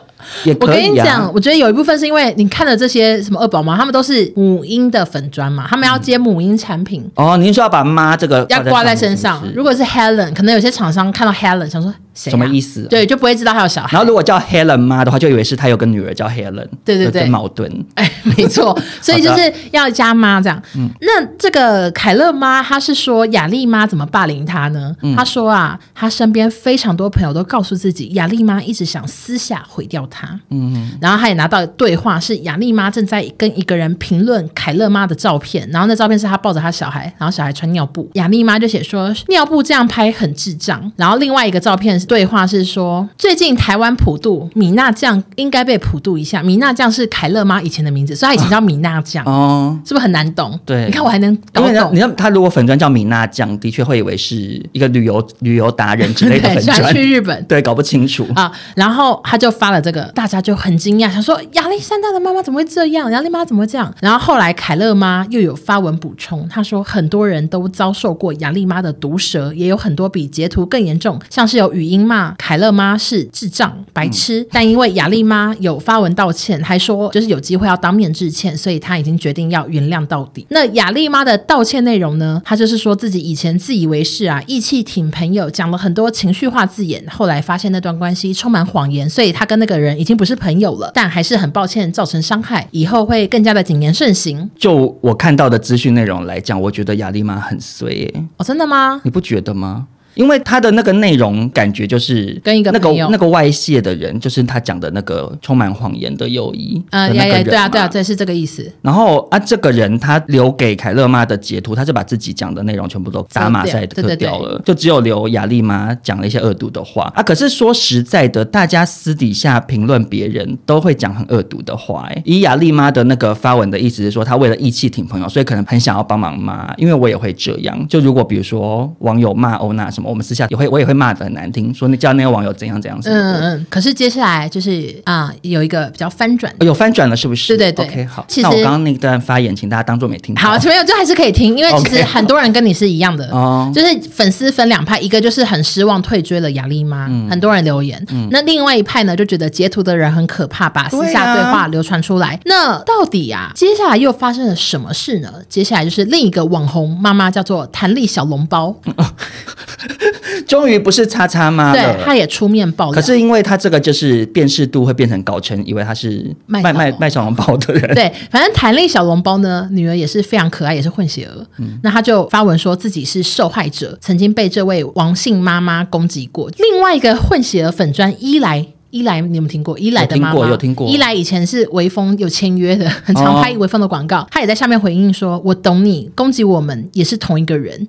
也可以啊、我跟你讲，我觉得有一部分是因为你看了这些什么二宝妈，他们都是母婴的粉砖嘛，他们要接母婴产品。嗯、哦，您说要把妈这个要挂在身上。如果是 Helen，可能有些厂商看到 Helen 想说、啊、什么意思？对，就不会知道他有小孩。然后如果叫 Helen 妈的话，就以为是他有个女儿叫 Helen。对对对，矛盾。哎，没错，所以就是要加妈这样。嗯，那这个凯乐妈，她是说雅丽妈怎么霸凌她呢？她、嗯、说啊，她身边非常多朋友都告诉自己，雅丽妈一直想私下毁掉她。嗯。然后他也拿到对话，是雅丽妈正在跟一个人评论凯乐妈的照片，然后那照片是他抱着他小孩，然后小孩穿尿布，雅丽妈就写说尿布这样拍很智障。然后另外一个照片对话是说，最近台湾普渡米娜酱应该被普渡一下，米娜酱是凯乐妈以前的名字，所以她以前叫米娜酱哦，是不是很难懂？对，你看我还能搞懂。你看他如果粉砖叫米娜酱，的确会以为是一个旅游旅游达人之类的 粉砖，去日本，对，搞不清楚啊。然后他就发了这个，大家就很。惊讶，想说亚历山大的妈妈怎么会这样？亚历妈怎么会这样？然后后来凯勒妈又有发文补充，她说很多人都遭受过亚历妈的毒舌，也有很多比截图更严重，像是有语音骂凯勒妈是智障、白痴。嗯、但因为亚历妈有发文道歉，还说就是有机会要当面致歉，所以她已经决定要原谅到底。那亚历妈的道歉内容呢？她就是说自己以前自以为是啊，义气挺朋友，讲了很多情绪化字眼，后来发现那段关系充满谎言，所以她跟那个人已经不是朋友了。但还是很抱歉造成伤害，以后会更加的谨言慎行。就我看到的资讯内容来讲，我觉得亚丽妈很衰耶。哦，真的吗？你不觉得吗？因为他的那个内容感觉就是跟一个那个那个外泄的人，就是他讲的那个充满谎言的友谊。嗯，对啊，对啊，对啊，这是这个意思。然后啊，这个人他留给凯勒妈的截图，他就把自己讲的内容全部都打马赛克掉了，就只有留雅丽妈讲了一些恶毒的话啊。可是说实在的，大家私底下评论别人都会讲很恶毒的话。哎，以雅丽妈的那个发文的意思是说，她为了义气挺朋友，所以可能很想要帮忙嘛。因为我也会这样，就如果比如说网友骂欧娜什么，我们私下也会我。也会骂的很难听，说你叫那个网友怎样怎样。嗯嗯。可是接下来就是啊，有一个比较翻转，有翻转了，是不是？对对对。OK，好。那我刚刚那段发言，请大家当做没听。好，没有，就还是可以听，因为其实很多人跟你是一样的哦。Okay. 就是粉丝分两派，一个就是很失望退追了雅丽妈，嗯，很多人留言。嗯。那另外一派呢，就觉得截图的人很可怕，把私下对话流传出来。啊、那到底啊，接下来又发生了什么事呢？接下来就是另一个网红妈妈叫做弹力小笼包，终于不是叉叉。对，他也出面爆料，可是因为他这个就是辨识度会变成高成以为他是卖卖卖，卖小笼包的人。对，反正弹力小笼包呢，女儿也是非常可爱，也是混血儿。嗯，那他就发文说自己是受害者，曾经被这位王姓妈妈攻击过。另外一个混血儿粉专伊莱。伊莱，你有没有听过？伊莱的妈妈，有听过。伊莱以前是微风有签约的，很常拍微风的广告。他、哦、也在下面回应说：“我懂你，攻击我们也是同一个人。”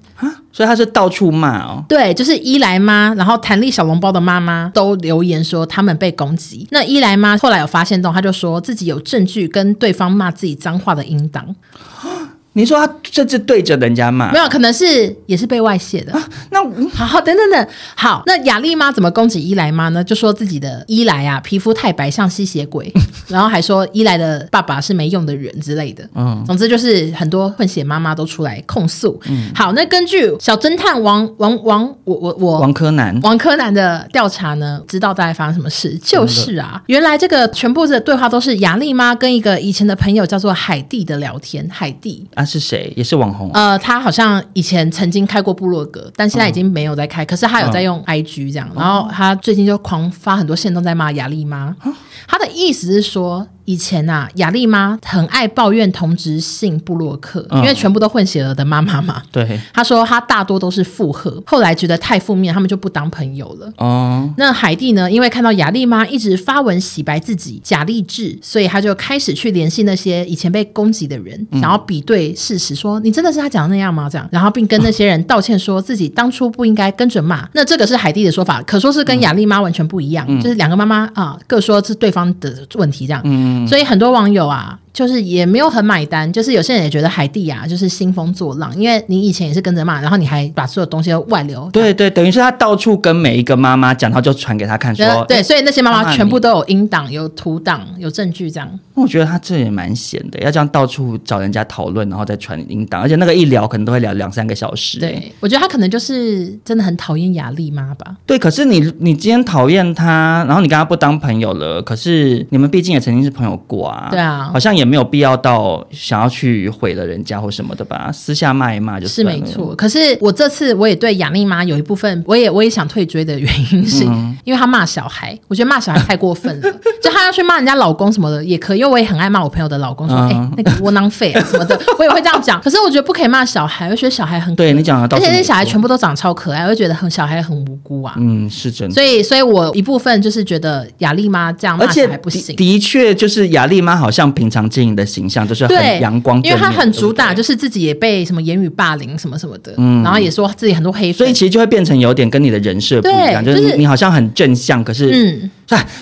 所以他是到处骂哦。对，就是伊莱妈，然后弹力小笼包的妈妈都留言说他们被攻击。那伊莱妈后来有发现到，他就说自己有证据跟对方骂自己脏话的音档。你说他甚至对着人家骂，没有，可能是也是被外泄的。啊、那好好等等等，好，那雅丽妈怎么攻击伊莱妈呢？就说自己的伊莱啊，皮肤太白像吸血鬼，然后还说伊莱的爸爸是没用的人之类的。嗯，总之就是很多混血妈妈都出来控诉。嗯，好，那根据小侦探王王王，我我我王柯南王柯南的调查呢，知道大概发生什么事？就是啊，原来这个全部的对话都是雅丽妈跟一个以前的朋友叫做海蒂的聊天，海蒂。他是谁？也是网红。呃，他好像以前曾经开过部落格，但现在已经没有在开。哦、可是他有在用 IG 这样，哦、然后他最近就狂发很多线，都在骂雅丽妈。哦他的意思是说，以前啊，雅丽妈很爱抱怨同职性部落客，嗯，因为全部都混血儿的妈妈嘛。对，她说她大多都是附和，后来觉得太负面，他们就不当朋友了。哦，那海蒂呢？因为看到雅丽妈一直发文洗白自己假励志，所以她就开始去联系那些以前被攻击的人，嗯，想要比对事实，说你真的是他讲的那样吗？这样，然后并跟那些人道歉，说自己当初不应该跟着骂。那这个是海蒂的说法，可说是跟雅丽妈完全不一样，嗯，就是两个妈妈啊，各说是对方的问题这样，嗯，所以很多网友啊就是也没有很买单，就是有些人也觉得海蒂亚就是兴风作浪，因为你以前也是跟着骂，然后你还把所有东西都外流。对对，等于是他到处跟每一个妈妈讲，然后就传给他看说，说对，所以那些妈妈全部都有音档、有图档、有证据这样。我觉得他这也蛮闲的，要这样到处找人家讨论，然后再传音档，而且那个一聊可能都会聊两三个小时。对，我觉得他可能就是真的很讨厌雅丽妈吧。对，可是你你今天讨厌他，然后你跟他不当朋友了，可是你们毕竟也曾经是朋友过啊。对啊，好像也没有必要到想要去毁了人家或什么的吧，私下骂一骂就是。是没错，可是我这次我也对雅丽妈有一部分，我也我也想退追的原因是，嗯、因为她骂小孩，我觉得骂小孩太过分了。就她要去骂人家老公什么的也可以，因为我也很爱骂我朋友的老公，说哎、嗯欸、那个窝囊废啊什么的，我也会这样讲。可是我觉得不可以骂小孩，我觉得小孩很可对你讲的，而且那些小孩全部都长得超可爱，我就觉得很小孩很无辜啊。嗯，是真的。所以，所以我一部分就是觉得雅丽妈这样骂小孩不行。的确，就是雅丽妈好像平常经营的形象就是很阳光，因为他很主打，就是自己也被什么言语霸凌什么什么的，嗯，然后也说自己很多黑，所以其实就会变成有点跟你的人设不一样，就是你你好像很正向，可是嗯。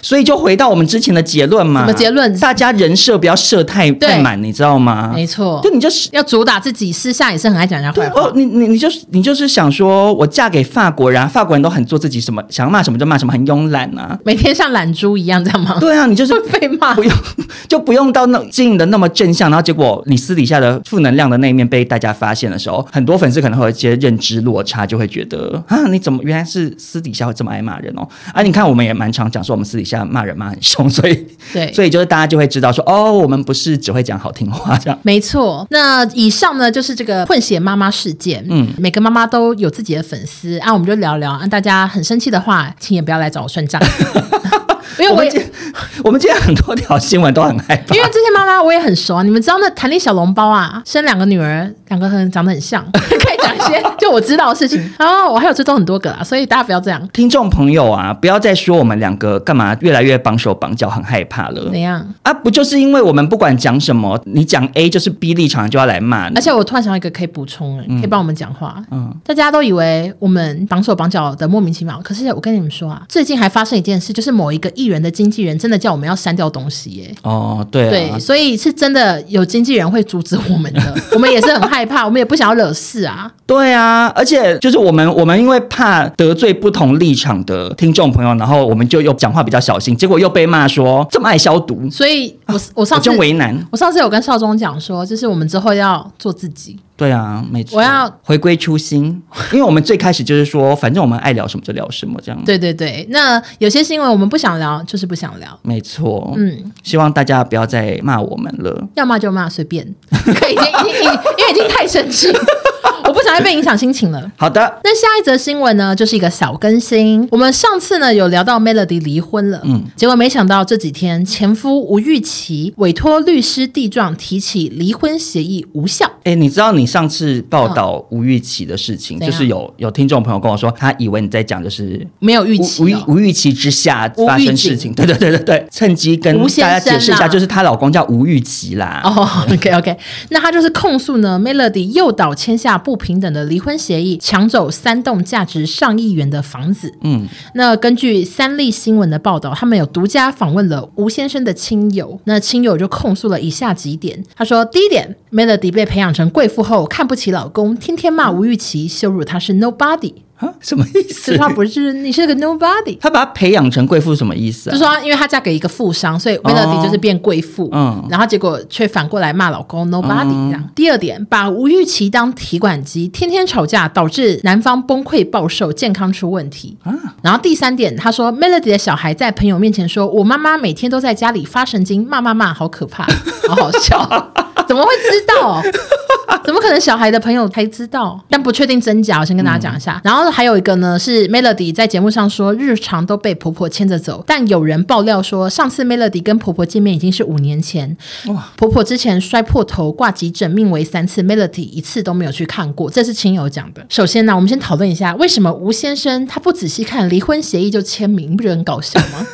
所以就回到我们之前的结论嘛？什么结论？大家人设不要设太太满，你知道吗？没错，就你就是要主打自己，私下也是很爱讲人家坏话。哦，你你你就是你就是想说，我嫁给法国人，法国人都很做自己，什么想骂什么就骂什么，很慵懒啊，每天像懒猪一样，这样吗？对啊，你就是 被骂，不用就不用到那经营的那么正向，然后结果你私底下的负能量的那一面被大家发现的时候，很多粉丝可能会有一些认知落差，就会觉得啊，你怎么原来是私底下会这么爱骂人哦？啊，你看我们也蛮常讲说，我们私底下骂人。骂很凶，所以对，所以就是大家就会知道说，哦，我们不是只会讲好听话这样。没错，那以上呢就是这个混血妈妈事件。嗯，每个妈妈都有自己的粉丝，啊，我们就聊聊。啊，大家很生气的话，请也不要来找我算账。因为我也，我们今天很多条新闻都很害怕。因为这些妈妈我也很熟啊，你们知道那弹力小笼包啊，生两个女儿，两个很长得很像，可以讲一些就我知道的事情。然后我还有追踪很多个啊，所以大家不要这样。听众朋友啊，不要再说我们两个干嘛越来越绑手绑脚，很害怕了。怎样啊？不就是因为我们不管讲什么，你讲 A 就是 B 立场就要来骂。而且我突然想到一个可以补充，可以帮我们讲话。嗯，大家都以为我们绑手绑脚的莫名其妙，可是我跟你们说啊，最近还发生一件事，就是某一个艺人的经纪人。真的叫我们要删掉东西耶！哦，对、啊、对，所以是真的有经纪人会阻止我们的，我们也是很害怕，我们也不想要惹事啊。对啊，而且就是我们，我们因为怕得罪不同立场的听众朋友，然后我们就又讲话比较小心，结果又被骂说这么爱消毒，所以我我上次真为难。我上次有跟少宗讲说，就是我们之后要做自己。对啊，没错。我要回归初心，因为我们最开始就是说，反正我们爱聊什么就聊什么，这样。对对对，那有些新闻我们不想聊，就是不想聊。没错，嗯，希望大家不要再骂我们了，要骂就骂，随便。可以，已经已经，因为已经太生气。我不想再被影响心情了。好的，那下一则新闻呢，就是一个小更新。我们上次呢有聊到 Melody 离婚了，嗯，结果没想到这几天前夫吴玉琪委托律师递状提起离婚协议无效。哎，你知道你上次报道吴玉琪的事情，哦、就是有有听众朋友跟我说，他以为你在讲就是没有预期、哦，吴玉琪之下发生事情。对对对对对，趁机跟大家解释一下，就是她老公叫吴玉琪啦。哦，OK OK，那他就是控诉呢，Melody 诱导签下不平等的离婚协议，抢走三栋价值上亿元的房子。嗯，那根据三立新闻的报道，他们有独家访问了吴先生的亲友，那亲友就控诉了以下几点。他说，第一点，Melody 被培养成贵妇后，看不起老公，天天骂吴玉琪，羞辱他是 Nobody。啊，什么意思？他不是你是个 nobody，他把他培养成贵妇什么意思啊？就是说，因为他嫁给一个富商，所以 Melody 就是变贵妇。嗯，然后结果却反过来骂老公 nobody 这样。第二点，把吴玉琪当提款机，天天吵架，导致男方崩溃暴瘦，健康出问题。啊，然后第三点，他说 Melody 的小孩在朋友面前说，我妈妈每天都在家里发神经，骂骂骂，好可怕，好好笑，怎么会知道？怎么可能小孩的朋友才知道？但不确定真假，我先跟大家讲一下。然后。还有一个呢，是 Melody 在节目上说，日常都被婆婆牵着走，但有人爆料说，上次 Melody 跟婆婆见面已经是五年前。哇！婆婆之前摔破头挂急诊，命为三次，Melody 一次都没有去看过。这是亲友讲的。首先呢，我们先讨论一下，为什么吴先生他不仔细看离婚协议就签名，不觉得很搞笑吗？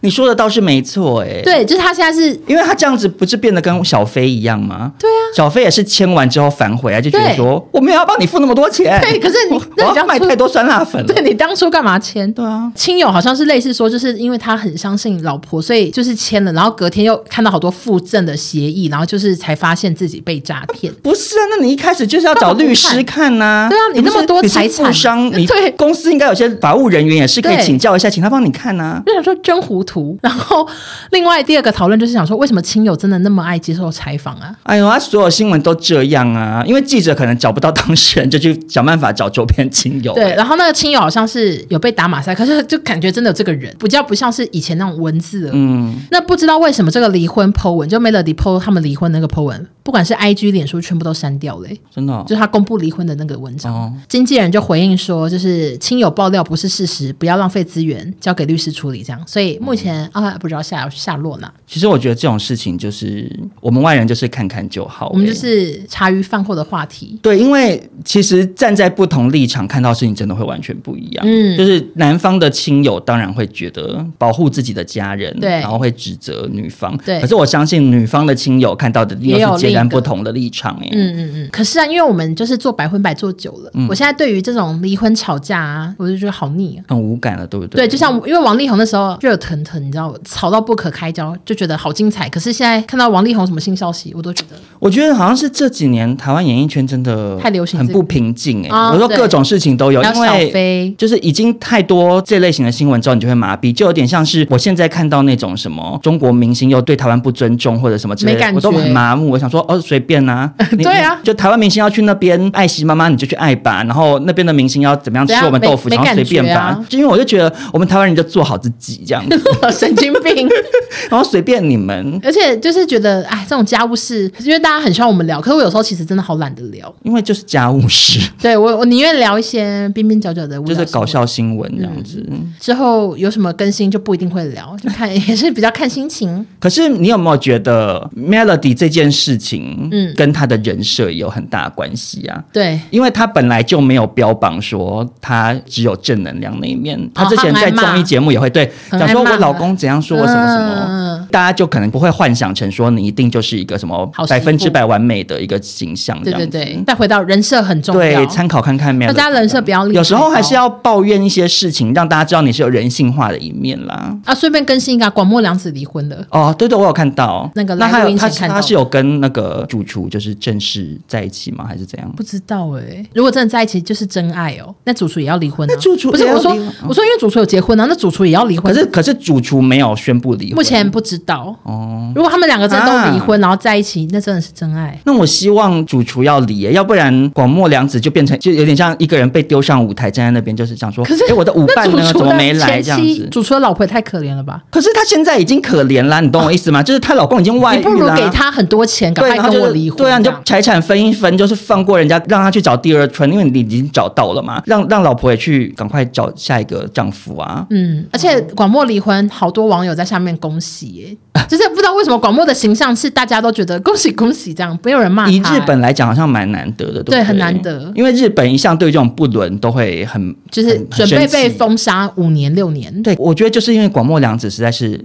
你说的倒是没错，哎，对，就是他现在是，因为他这样子不是变得跟小飞一样吗？对啊，小飞也是签完之后反悔啊，就觉得说我没有要帮你付那么多钱，对，可是你我要卖太多酸辣粉了，对，你当初干嘛签？对啊，亲友好像是类似说，就是因为他很相信老婆，所以就是签了，然后隔天又看到好多附赠的协议，然后就是才发现自己被诈骗。不是啊，那你一开始就是要找律师看呐、啊。对啊，你那么多财产商，你 对公司应该有些法务人员也是可以请教一下，请他帮你看呐、啊。就想说真糊涂。然后另外第二个讨论就是想说，为什么亲友真的那么爱接受采访啊？哎呦，他所有新闻都这样啊，因为记者可能找不到当事人，就去想办法找周边亲友。对，然后那个亲友好像是有被打马赛，可是就感觉真的有这个人，比较不像是以前那种文字。嗯，那不知道为什么这个离婚 po 文，就 Melody po 他们离婚那个 po 文，不管是 IG、脸书，全部都删掉嘞、欸。真的、哦，就是他公布离婚的那个文章。哦、经纪人就回应说，就是亲友爆料不是事实，不要浪费资源，交给律师处理。这样，所以目前、嗯、啊，不知道下下落呢。其实我觉得这种事情就是我们外人就是看看就好、欸，我们就是茶余饭后的话题。对，因为其实站在不同立场看到事情，真的会完全不一样。嗯，就是男方的亲友当然会觉得保护自己的家人，对，然后会指责女方。对，可是我相信女方的亲友看到的又是截然不同的立场、欸。哎，嗯嗯嗯。可是啊，因为我们就是做百分百做久了，嗯、我现在对于这种离婚吵架啊，我就觉得好腻啊，很无感了，对不对？对，就像因为王力宏那时候热腾腾，你知道，吵到不可开交，就觉得好精彩。可是现在看到王力宏什么新消息，我都觉得，我觉得好像是这几年台湾演艺圈真的太流行，很不平静哎、欸。我说各种事情都有，因为就是已经太多这类型的新闻之后，你就会麻痹，就有点像是我现在看到那种什么中国明星又对台湾不尊重或者什么之类的，我都很麻木。我想说哦，随便啊，对啊，就台湾明星要去那边爱惜妈妈，你就去爱吧。然后那边的明星要怎么样吃我们豆腐，然后随便吧。就因为我就觉得我们台湾人就做好自己这样子，神经病。然后随便你们，而且就是觉得哎，这种家务事，因为大家很希望我们聊，可是我有时候其实真的好懒得聊，因为就是家务事。对我，我宁愿聊一些边边角角的，就是搞笑新闻这样子。嗯、之后有什么更新就不一定会聊，就看也是比较看心情。可是你有没有觉得 Melody 这件事情，嗯，跟他的人设有很大关系啊？对，因为他本来就没有标榜说他只有正能量那一面，他之前在综艺节目也会对讲说我老公怎样说什么什么。嗯大家就可能不会幻想成说你一定就是一个什么百分之百完美的一个形象，对对对。再回到人设很重要，对，参考看看没有。大家人设不要，有时候还是要抱怨一些事情，让大家知道你是有人性化的一面啦。啊，顺便更新一个广末凉子离婚的哦，对对，我有看到那个。那他有他他是有跟那个主厨就是正式在一起吗？还是怎样？不知道哎。如果真的在一起，就是真爱哦。那主厨也要离婚？那主厨不是我说我说，因为主厨有结婚啊，那主厨也要离婚。可是可是主厨没有宣布离婚，目前不知道哦。如果他们两个真的都离婚，啊、然后在一起，那真的是真爱。那我希望主厨要离，要不然广末凉子就变成就有点像一个人被丢上舞台，站在那边就是想说，可是哎，我的舞伴呢？怎么没来？这样子，主厨的老婆也太可怜了吧？可是她现在已经可怜了，你懂我意思吗？啊、就是她老公已经外遇了，你不如给他很多钱，赶快跟我离婚。对啊，你就财产分一分，就是放过人家，让他去找第二春，因为你已经找到了嘛。让让老婆也去赶快找下一个丈夫啊。嗯，而且广末离婚，好多网友在下面恭喜耶，就是不知道为什么广末的。形象是大家都觉得恭喜恭喜这样，没有人骂他。以日本来讲，好像蛮难得的？对，很难得。因为日本一向对这种不伦都会很，就是准备被封杀五年六年。对，我觉得就是因为广末凉子实在是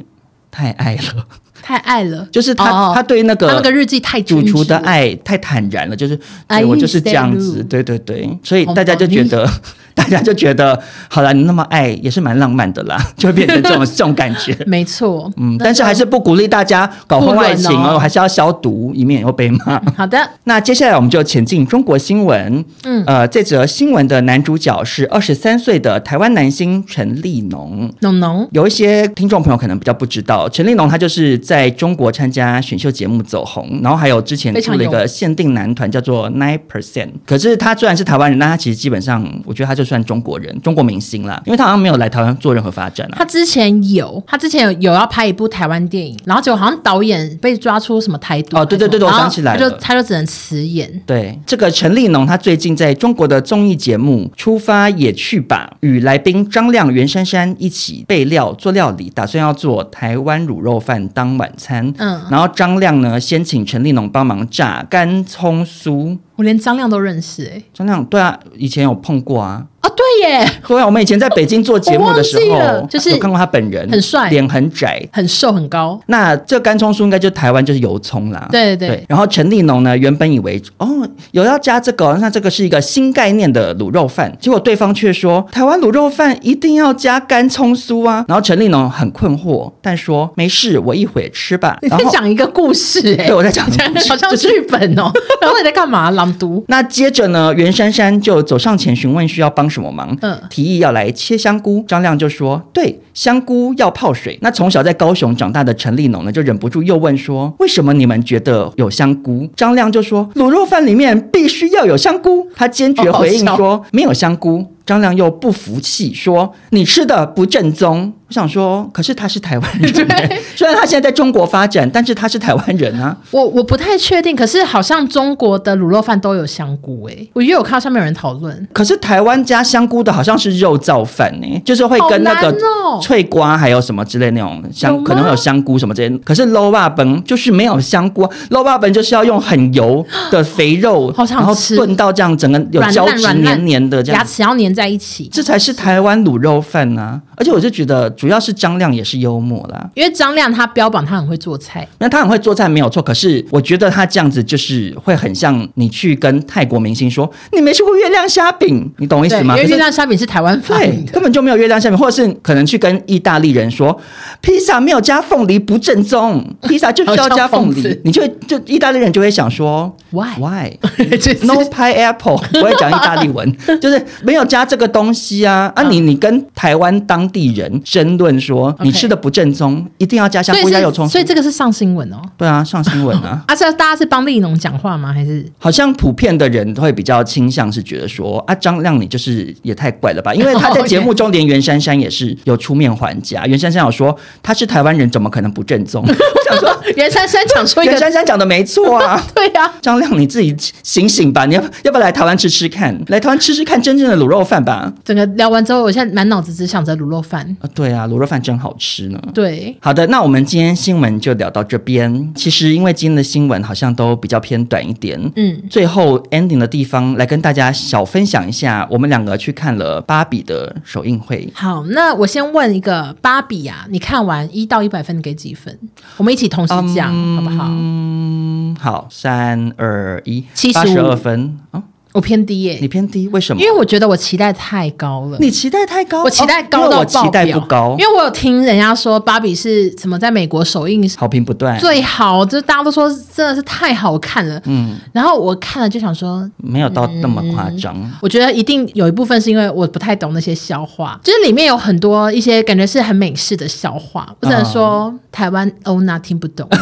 太爱了。太爱了，就是他，哦、他对那个那个日记太主厨的爱太坦然了，就是对我就是这样子，对对对，所以大家就觉得，大家就觉得，好了，你那么爱也是蛮浪漫的啦，就会变成这种 这种感觉。没错，嗯，但是还是不鼓励大家搞婚外情哦，还是要消毒，以免以后被骂。好的，那接下来我们就前进中国新闻。嗯，呃，这则新闻的男主角是二十三岁的台湾男星陈立农。农农，有一些听众朋友可能比较不知道，陈立农他就是。在中国参加选秀节目走红，然后还有之前出了一个限定男团叫做 Nine Percent。可是他虽然是台湾人，但他其实基本上，我觉得他就算中国人，中国明星啦，因为他好像没有来台湾做任何发展啊。他之前有，他之前有有要拍一部台湾电影，然后结果好像导演被抓出什么台独。哦，对对对对，我想起来了，他就他就只能辞演。对，这个陈立农，他最近在中国的综艺节目《出发也去吧》与来宾张亮、袁姗姗一起备料做料理，打算要做台湾卤肉饭当晚餐。嗯，然后张亮呢，先请陈立农帮忙榨干葱酥。我连张亮都认识哎、欸。张亮，对啊，以前有碰过啊。啊，对耶，对啊，我们以前在北京做节目的时候，就是有看过他本人，很帅，脸很窄，很瘦，很高。那这干葱酥应该就是台湾就是油葱啦。对对对。然后陈立农呢，原本以为哦有要加这个，那这个是一个新概念的卤肉饭，结果对方却说台湾卤肉饭一定要加干葱酥啊。然后陈立农很困惑，但说没事，我一会吃吧。你在讲一个故事哎、欸，对，我在讲 好像剧本哦。然后你在干嘛？朗读。那接着呢，袁姗姗就走上前询问需要帮什么忙。嗯。提议要来切香菇，张亮就说：“对，香菇要泡水。”那从小在高雄长大的陈立农呢，就忍不住又问说：“为什么你们觉得有香菇？”张亮就说：“卤肉饭里面必须要有香菇。”他坚决回应说：“没有香菇。”张亮又不服气说：“你吃的不正宗。”我想说，可是他是台湾人，虽然他现在在中国发展，但是他是台湾人啊。我我不太确定，可是好像中国的卤肉饭都有香菇诶、欸。我因为我看到上面有人讨论，可是台湾加香菇的好像是肉燥饭呢、欸，就是会跟那个脆瓜还有什么之类那种香，可能会有香菇什么之类。可是卤肉饭就是没有香菇，卤肉饭就是要用很油的肥肉，好想吃，然后炖到这样整个有胶质黏黏的这样，牙齿要黏在一起，这才是台湾卤肉饭啊！而且我就觉得。主要是张亮也是幽默啦，因为张亮他标榜他很会做菜，那他很会做菜没有错。可是我觉得他这样子就是会很像你去跟泰国明星说你没吃过月亮虾饼，你懂我意思吗？因为月亮虾饼是台湾发明的，根本就没有月亮虾饼，或者是可能去跟意大利人说披萨没有加凤梨不正宗，披萨就是要加凤梨，你就就意大利人就会想说 why why no pineapple，我会讲意大利文，就是没有加这个东西啊啊！你你跟台湾当地人争。论说你吃的不正宗一定要加香菇加油葱，所以这个是上新闻哦。对啊，上新闻啊。啊，是大家是帮丽农讲话吗？还是好像普遍的人会比较倾向是觉得说啊，张亮你就是也太怪了吧？因为他在节目中连袁姗姗也是有出面还价。袁姗姗有说他是台湾人，怎么可能不正宗？我想说袁姗姗讲说袁姗姗讲的没错啊。对啊，张亮你自己醒醒吧，你要要不要来台湾吃吃看？来台湾吃吃看真正的卤肉饭吧。整个聊完之后，我现在满脑子只想着卤肉饭啊。对啊，卤肉饭真好吃。呢？对，好的，那我们今天新闻就聊到这边。其实因为今天的新闻好像都比较偏短一点，嗯，最后 ending 的地方来跟大家小分享一下，我们两个去看了芭比的首映会。好，那我先问一个，芭比啊，你看完一到一百分，你给几分？我们一起同时讲，嗯，好不好？嗯，好，三二一，七十二分。哦我偏低耶、欸，你偏低，为什么？因为我觉得我期待太高了。你期待太高，我期待高到爆表。哦、我期待不高，因为我有听人家说芭比是什么，在美国首映好评不断，最好，就是大家都说真的是太好看了。嗯，然后我看了就想说，没有到那么夸张、嗯。我觉得一定有一部分是因为我不太懂那些笑话，就是里面有很多一些感觉是很美式的笑话，不能说、哦、台湾欧娜听不懂。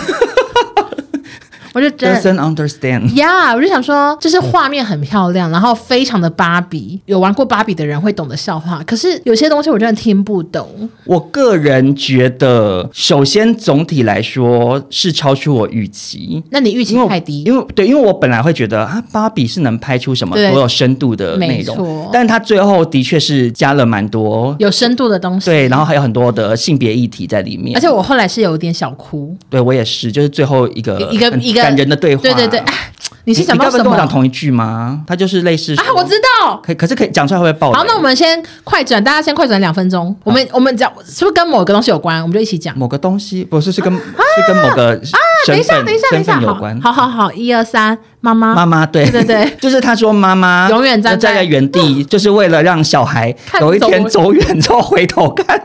我就真的 doesn't understand。Yeah，，我就想说，就是画面很漂亮，然后非常的芭比，有玩过芭比的人会懂得笑话。可是有些东西我真的听不懂。我个人觉得，首先总体来说是超出我预期。那你预期太低？因为对，因为我本来会觉得啊，芭比是能拍出什么多有深度的内容，但是他最后的确是加了蛮多有深度的东西，对，然后还有很多的性别议题在里面。而且我后来是有点小哭。对我也是，就是最后一个一个一个。感人的对话，对对对，你是想到什么？你跟我讲同一句吗？他就是类似啊，我知道，可可是可以讲出来会不会爆？好，那我们先快转，大家先快转两分钟。我们我们讲是不是跟某个东西有关？我们就一起讲某个东西，不是是跟是跟某个啊？等一下，等一下，等一下，有关。好好好，一二三，妈妈，妈妈，对对对，就是他说妈妈永远站在原地，就是为了让小孩有一天走远之后回头看。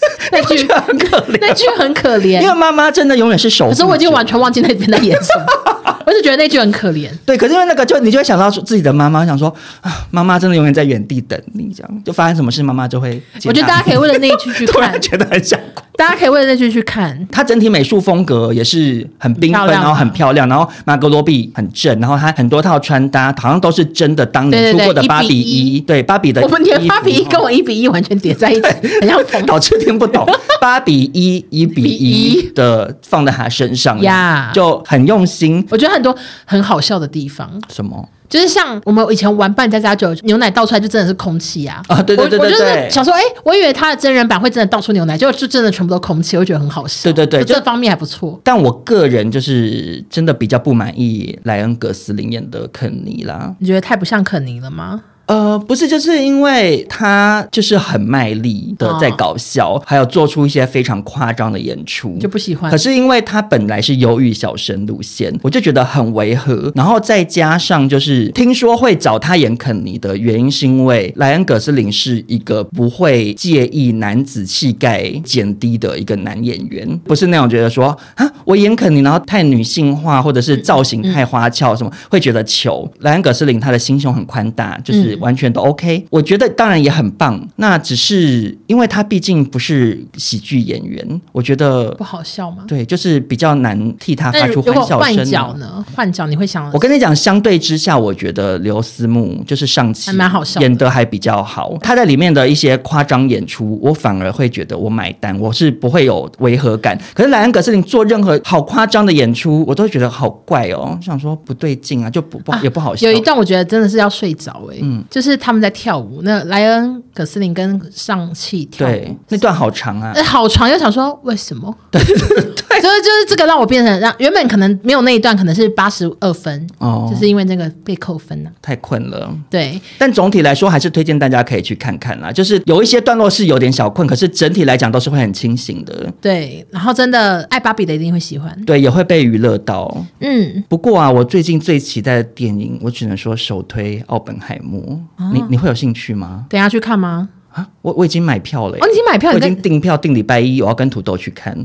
那句很可怜，那句很可怜，因为妈妈真的永远是守。可是我已经完全忘记那边在演什么，我就觉得那句很可怜。对，可是因为那个，就你就会想到自己的妈妈，想说啊，妈妈真的永远在原地等你，这样就发生什么事，妈妈就会。我觉得大家可以为了那一句 去看，觉得很想哭。大家可以为了那句去看。它整体美术风格也是很缤纷，然后很漂亮，然后马格罗比很正，然后它很多套穿搭好像都是真的当年出过的芭比衣，对芭比的。我们连芭比一跟我一比一完全叠在一起，很像 导致听不懂。芭比一一比一的放在他身上呀，就很用心。我觉得很多很好笑的地方。什么？就是像我们以前玩扮家家酒，牛奶倒出来就真的是空气啊！啊，对对对对对，我就是想说，哎，我以为他的真人版会真的倒出牛奶，结果就真的全部都空气，我觉得很好笑。对对对，这方面还不错。但我个人就是真的比较不满意莱恩·格斯林演的肯尼啦。你觉得太不像肯尼了吗？呃，不是，就是因为他就是很卖力的在搞笑，哦、还有做出一些非常夸张的演出，就不喜欢。可是因为他本来是忧郁小生路线，我就觉得很违和。然后再加上就是听说会找他演肯尼的原因，是因为莱恩·葛斯林是一个不会介意男子气概减低的一个男演员，不是那种觉得说啊，我演肯尼然后太女性化，或者是造型太花俏什么，嗯嗯、会觉得糗。莱恩·葛斯林他的心胸很宽大，就是。完全都 OK，我觉得当然也很棒。那只是因为他毕竟不是喜剧演员，我觉得不好笑吗？对，就是比较难替他发出欢笑声。换角呢？换角你会想？我跟你讲，相对之下，我觉得刘思慕就是上期还蛮好笑，演的还比较好。他在里面的一些夸张演出，我反而会觉得我买单，我是不会有违和感。可是莱恩·葛斯林做任何好夸张的演出，我都会觉得好怪哦，我想说不对劲啊，就不不也不好笑。有一段我觉得真的是要睡着哎、欸，嗯。就是他们在跳舞，那莱恩·葛斯林跟上气跳舞，对，那段好长啊，好长，又想说为什么？对 对对，就是就是这个让我变成让原本可能没有那一段，可能是八十二分哦，就是因为那个被扣分了，太困了。对，但总体来说还是推荐大家可以去看看啦。就是有一些段落是有点小困，可是整体来讲都是会很清醒的。对，然后真的爱芭比的一定会喜欢，对，也会被娱乐到。嗯，不过啊，我最近最期待的电影，我只能说首推《奥本海默》。你你会有兴趣吗？等下去看吗？啊，我我已经买票了。哦，你已经买票，我已经订票订礼拜一，我要跟土豆去看。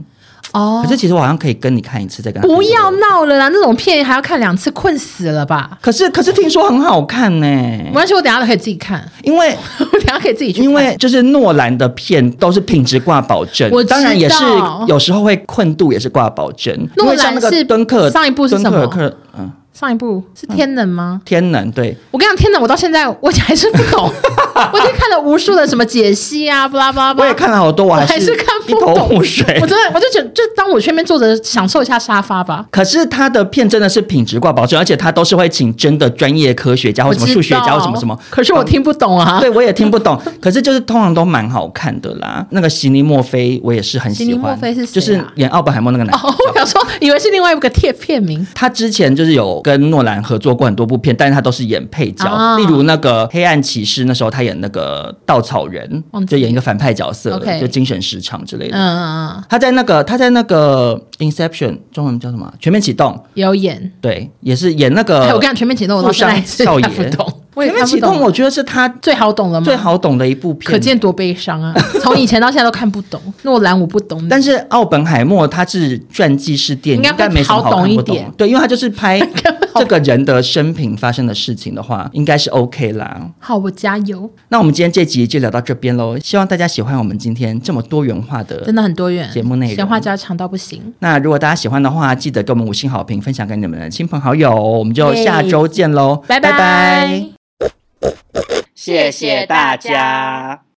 哦，可是其实我好像可以跟你看一次再跟。不要闹了啦，那种片还要看两次，困死了吧？可是可是听说很好看呢。没关系，我等下都可以自己看，因为 我等下可以自己去看。因为就是诺兰的片都是品质挂保证，我当然也是有时候会困度也是挂保证。诺兰是敦刻上一部是什么？嗯。上一部是天能吗？嗯、天能，对。我跟你讲，天能，我到现在我还是不懂。我已经看了无数的什么解析啊，巴拉巴拉。我也看了好多，我还是，看不懂。我真的，我就觉得，就当我去那边坐着享受一下沙发吧。可是他的片真的是品质挂保证，而且他都是会请真的专业科学家或什么数学家或什么什么。可是我听不懂啊。对，我也听不懂。可是就是通常都蛮好看的啦。那个席尼莫菲，我也是很喜欢。席尼墨菲是谁啊？就是演奥本海默那个男。哦，我想说，以为是另外一个贴片名。他之前就是有跟诺兰合。作过很多部片，但是他都是演配角，哦、例如那个《黑暗骑士》，那时候他演那个稻草人，就演一个反派角色，Okay. 就精神失常之类的。嗯嗯嗯。他在那个他在那个《Inception》中文叫什么？全面启动有演，对，也是演那个。我跟你讲，全面启动我都现在少爷不懂。全面启动，我觉得是他最好懂了吗？最好懂的一部片，可见多悲伤啊！从以前到现在都看不懂。诺兰我不懂，但是奥本海默他是传记式电影，应该没什么好懂一点。对，因为他就是拍 这个人的生平发生的事情的话，应该是 OK 啦。好，我加油。那我们今天这集就聊到这边喽，希望大家喜欢我们今天这么多元化的，真的很多元节目内容，闲话家常到不行。那如果大家喜欢的话，记得给我们五星好评，分享给你们的亲朋好友。我们就下周见喽，拜拜。拜拜。谢谢大家。